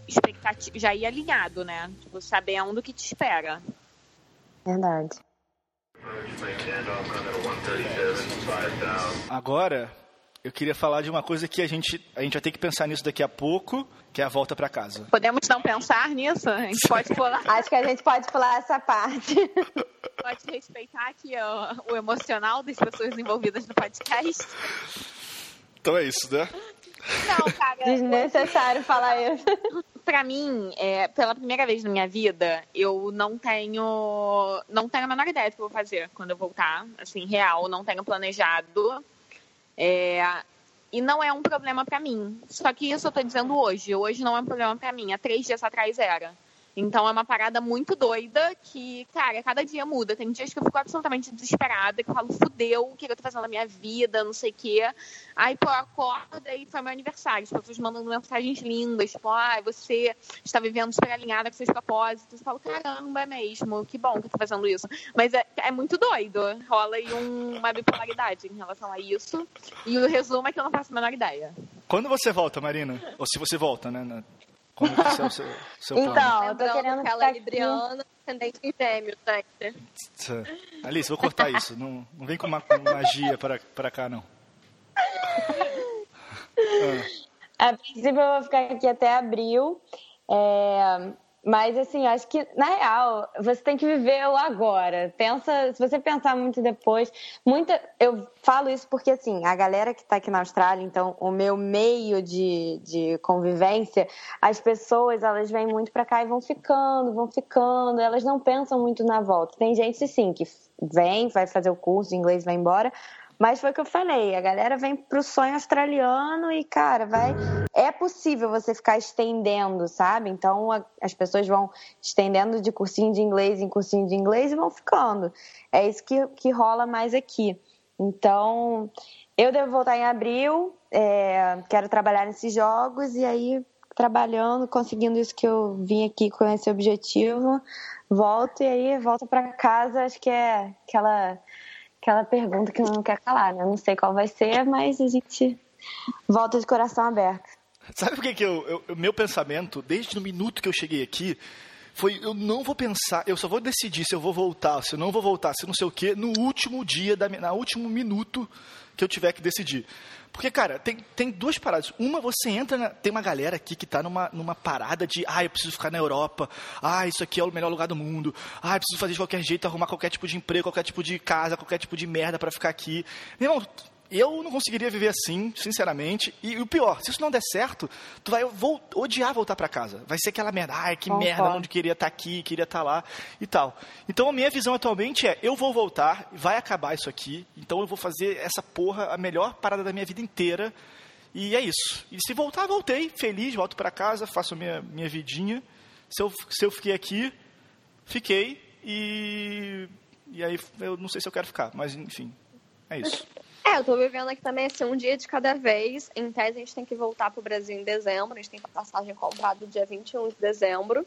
expectativa, já ir alinhado, né? Tipo, sabendo o que te espera. Verdade. Agora, eu queria falar de uma coisa que a gente, a gente vai ter que pensar nisso daqui a pouco, que é a volta pra casa. Podemos não pensar nisso? A gente pode pular, [LAUGHS] Acho que a gente pode pular essa parte. [LAUGHS] pode respeitar aqui o, o emocional das pessoas envolvidas no podcast. Então é isso, né? Não, cara. [LAUGHS] Desnecessário falar isso. Pra mim, é, pela primeira vez na minha vida, eu não tenho. Não tenho a menor ideia do que eu vou fazer quando eu voltar. Assim, real, não tenho planejado. É, e não é um problema pra mim. Só que isso eu tô dizendo hoje. Hoje não é um problema pra mim. Há três dias atrás era. Então é uma parada muito doida que, cara, cada dia muda. Tem dias que eu fico absolutamente desesperada, que eu falo, fudeu, o que eu tô fazendo na minha vida, não sei o quê. Aí, pô, acorda e foi meu aniversário. As pessoas mandando mensagens lindas, tipo, ah, você está vivendo super alinhada com seus propósitos. Eu falo, caramba, é mesmo, que bom que eu tô fazendo isso. Mas é, é muito doido. Rola aí um- uma bipolaridade em relação a isso. E o resumo é que eu não faço a menor ideia. Quando você volta, Marina? Ou se você volta, né? Como que é o seu, seu plano? Então, eu tô querendo que ela é ficar aqui. libriana, ascendente em gêmeos, gente. Alice, vou cortar isso. Não, não vem com, ma- com magia para, para cá, não. Ah. A princípio eu vou ficar aqui até abril. É, mas, assim, acho que, na real, você tem que viver o agora. Pensa, se você pensar muito depois, muita. Eu falo isso porque, assim, a galera que está aqui na Austrália, então, o meu meio de, de convivência, as pessoas, elas vêm muito para cá e vão ficando, vão ficando, elas não pensam muito na volta. Tem gente, sim, que vem, vai fazer o curso de inglês, vai embora, mas foi o que eu falei, a galera vem pro sonho australiano e, cara, vai. É possível você ficar estendendo, sabe? Então a, as pessoas vão estendendo de cursinho de inglês em cursinho de inglês e vão ficando. É isso que, que rola mais aqui. Então, eu devo voltar em abril, é, quero trabalhar nesses jogos e aí trabalhando, conseguindo isso que eu vim aqui com esse objetivo, volto e aí volto para casa, acho que é aquela aquela pergunta que não quer calar, né? Não sei qual vai ser, mas a gente volta de coração aberto. Sabe por que, que eu, eu, meu pensamento, desde o minuto que eu cheguei aqui, foi eu não vou pensar, eu só vou decidir se eu vou voltar, se eu não vou voltar, se não sei o quê, no último dia, da, no último minuto que eu tiver que decidir. Porque, cara, tem, tem duas paradas. Uma, você entra, na, tem uma galera aqui que está numa, numa parada de, ah, eu preciso ficar na Europa, ah, isso aqui é o melhor lugar do mundo, ah, eu preciso fazer de qualquer jeito, arrumar qualquer tipo de emprego, qualquer tipo de casa, qualquer tipo de merda para ficar aqui. Meu irmão, eu não conseguiria viver assim, sinceramente. E, e, o pior, se isso não der certo, tu vai odiar voltar para casa. Vai ser aquela merda, ai, que Concordo. merda, onde queria estar tá aqui, queria estar tá lá e tal. Então a minha visão atualmente é, eu vou voltar, vai acabar isso aqui, então eu vou fazer essa porra a melhor parada da minha vida inteira. E é isso. E se voltar, voltei, feliz, volto para casa, faço minha, minha vidinha. Se eu, se eu fiquei aqui, fiquei. E, e aí eu não sei se eu quero ficar, mas enfim, é isso. [LAUGHS] É, eu tô vivendo aqui também assim, um dia de cada vez. Em tese, a gente tem que voltar pro Brasil em dezembro. A gente tem passagem comprada dia 21 de dezembro.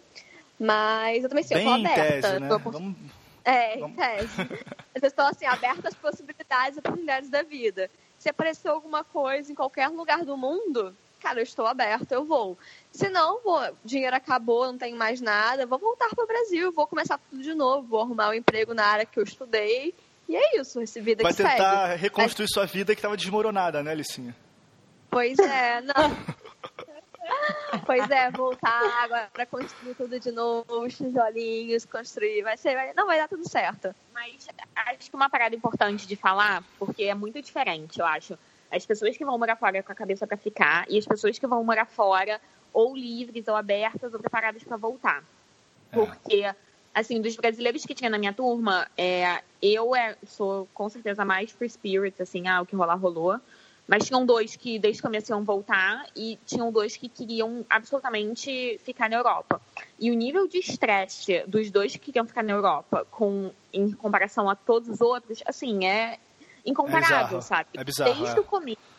Mas eu também sim, Bem eu tô aberta. Tese, né? tô. Vamos... É, em tese. [LAUGHS] Eu estou assim, aberta às possibilidades e oportunidades da vida. Se aparecer alguma coisa em qualquer lugar do mundo, cara, eu estou aberta, eu vou. Se não, vou, dinheiro acabou, não tenho mais nada, vou voltar para o Brasil, vou começar tudo de novo, vou arrumar um emprego na área que eu estudei e é isso, esse vida Vai que tentar segue. reconstruir sua vida que estava desmoronada, né, Licinha? Pois é, não. [LAUGHS] pois é, voltar agora para construir tudo de novo, os tijolinhos, construir, vai ser, vai, não vai dar tudo certo. Mas acho que uma parada importante de falar, porque é muito diferente, eu acho. As pessoas que vão morar fora com a cabeça para ficar e as pessoas que vão morar fora ou livres ou abertas ou preparadas para voltar. É. Porque assim, dos brasileiros que tinha na minha turma, é, eu é, sou com certeza mais free spirit, assim, ah, o que rolar rolou. Mas tinham dois que desde o começo iam voltar e tinham dois que queriam absolutamente ficar na Europa. E o nível de estresse dos dois que queriam ficar na Europa, com, em comparação a todos os outros, assim, é incomparável, é sabe? É bizarro, desde é. o começo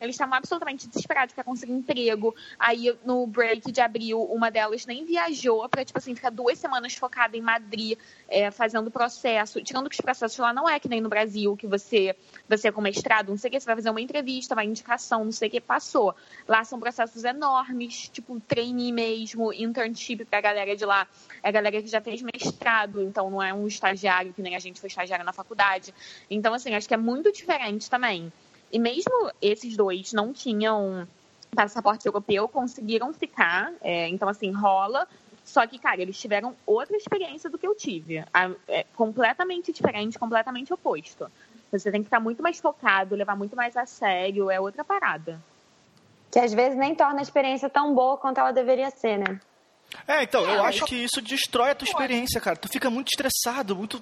eles estavam absolutamente desesperados para conseguir emprego. Aí, no break de abril, uma delas nem viajou para, tipo assim, ficar duas semanas focada em Madrid, é, fazendo processo. Tirando que os processos lá não é que nem no Brasil, que você, você com mestrado, não sei o que, você vai fazer uma entrevista, vai indicação, não sei o que, passou. Lá são processos enormes, tipo trainee mesmo, internship pra galera de lá. É a galera que já fez mestrado, então não é um estagiário que nem a gente foi estagiário na faculdade. Então, assim, acho que é muito diferente também. E mesmo esses dois não tinham passaporte europeu, conseguiram ficar. É, então, assim, rola. Só que, cara, eles tiveram outra experiência do que eu tive. É completamente diferente, completamente oposto. Você tem que estar muito mais focado, levar muito mais a sério, é outra parada. Que às vezes nem torna a experiência tão boa quanto ela deveria ser, né? É, então, eu acho que isso destrói a tua experiência, cara. Tu fica muito estressado, muito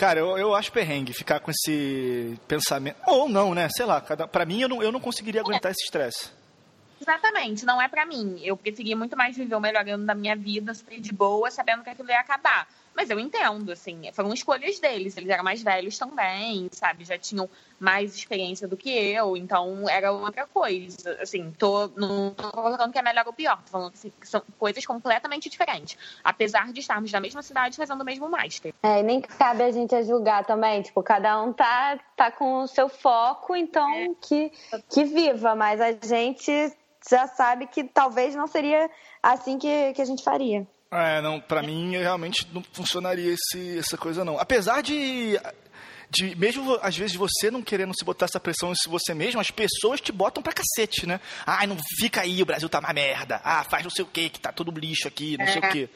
Cara, eu, eu acho perrengue ficar com esse pensamento. Ou não, né? Sei lá, cada, pra mim eu não, eu não conseguiria aguentar esse estresse. Exatamente, não é para mim. Eu preferia muito mais viver o melhor ano da minha vida, super de boa, sabendo que aquilo ia acabar. Mas eu entendo, assim, foram escolhas deles. Eles eram mais velhos também, sabe? Já tinham mais experiência do que eu, então era outra coisa. Assim, tô, não tô colocando que é melhor ou pior, tô falando assim, que são coisas completamente diferentes. Apesar de estarmos na mesma cidade fazendo o mesmo master. É, e nem cabe a gente a julgar também, tipo, cada um tá, tá com o seu foco, então é. que, que viva, mas a gente já sabe que talvez não seria assim que, que a gente faria. É, não, pra mim realmente não funcionaria esse, essa coisa não. Apesar de de mesmo às vezes você não querendo se botar essa pressão em você mesmo, as pessoas te botam pra cacete, né? Ai, não fica aí, o Brasil tá uma merda. Ah, faz não sei o que, que tá tudo lixo aqui, não é. sei o que.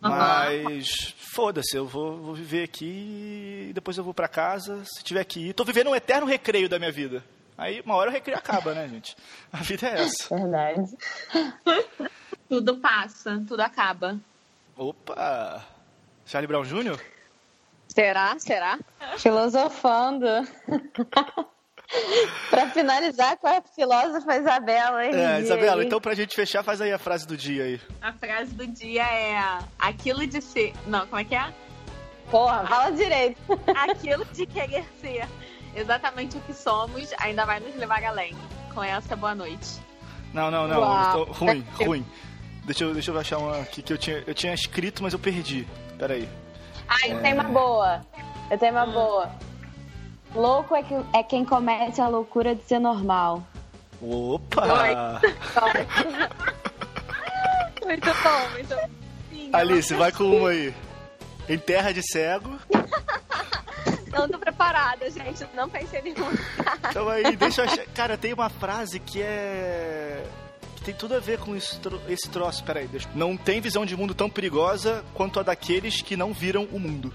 Mas foda-se, eu vou, vou, viver aqui e depois eu vou para casa, se tiver que ir. Tô vivendo um eterno recreio da minha vida. Aí uma hora o recreio acaba, né, gente? A vida é essa. Verdade. [LAUGHS] tudo passa, tudo acaba. Opa! Charlie Brown Jr.? Será? Será? Filosofando. [LAUGHS] pra finalizar com a filósofa Isabela, hein? É, Isabela, então pra gente fechar, faz aí a frase do dia aí. A frase do dia é aquilo de ser. Não, como é que é? Porra, fala direito. [LAUGHS] Aquilo de querer ser exatamente o que somos ainda vai nos levar além. Com essa, boa noite. Não, não, não. Tô... Ruim, [LAUGHS] ruim. Deixa eu, deixa eu achar uma aqui que eu tinha, eu tinha escrito, mas eu perdi. Peraí. Ah, eu é... tenho uma boa. Eu tenho uma boa. Louco é, que, é quem comete a loucura de ser normal. Opa! [LAUGHS] muito bom, muito bom. Alice, vai com uma aí. Em terra de cego. [LAUGHS] Não tô preparada, gente. Não pensei em nenhuma. Então aí, deixa eu achar. Cara, tem uma frase que é. que tem tudo a ver com esse, tro... esse troço. Peraí, deixa. Não tem visão de mundo tão perigosa quanto a daqueles que não viram o mundo.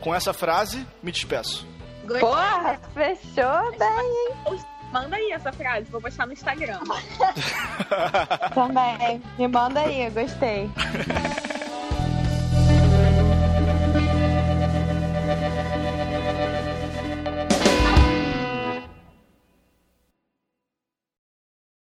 Com essa frase, me despeço. Gostei. Porra, fechou bem, hein? Manda aí essa frase, vou postar no Instagram. [LAUGHS] Também. Me manda aí, gostei. [LAUGHS]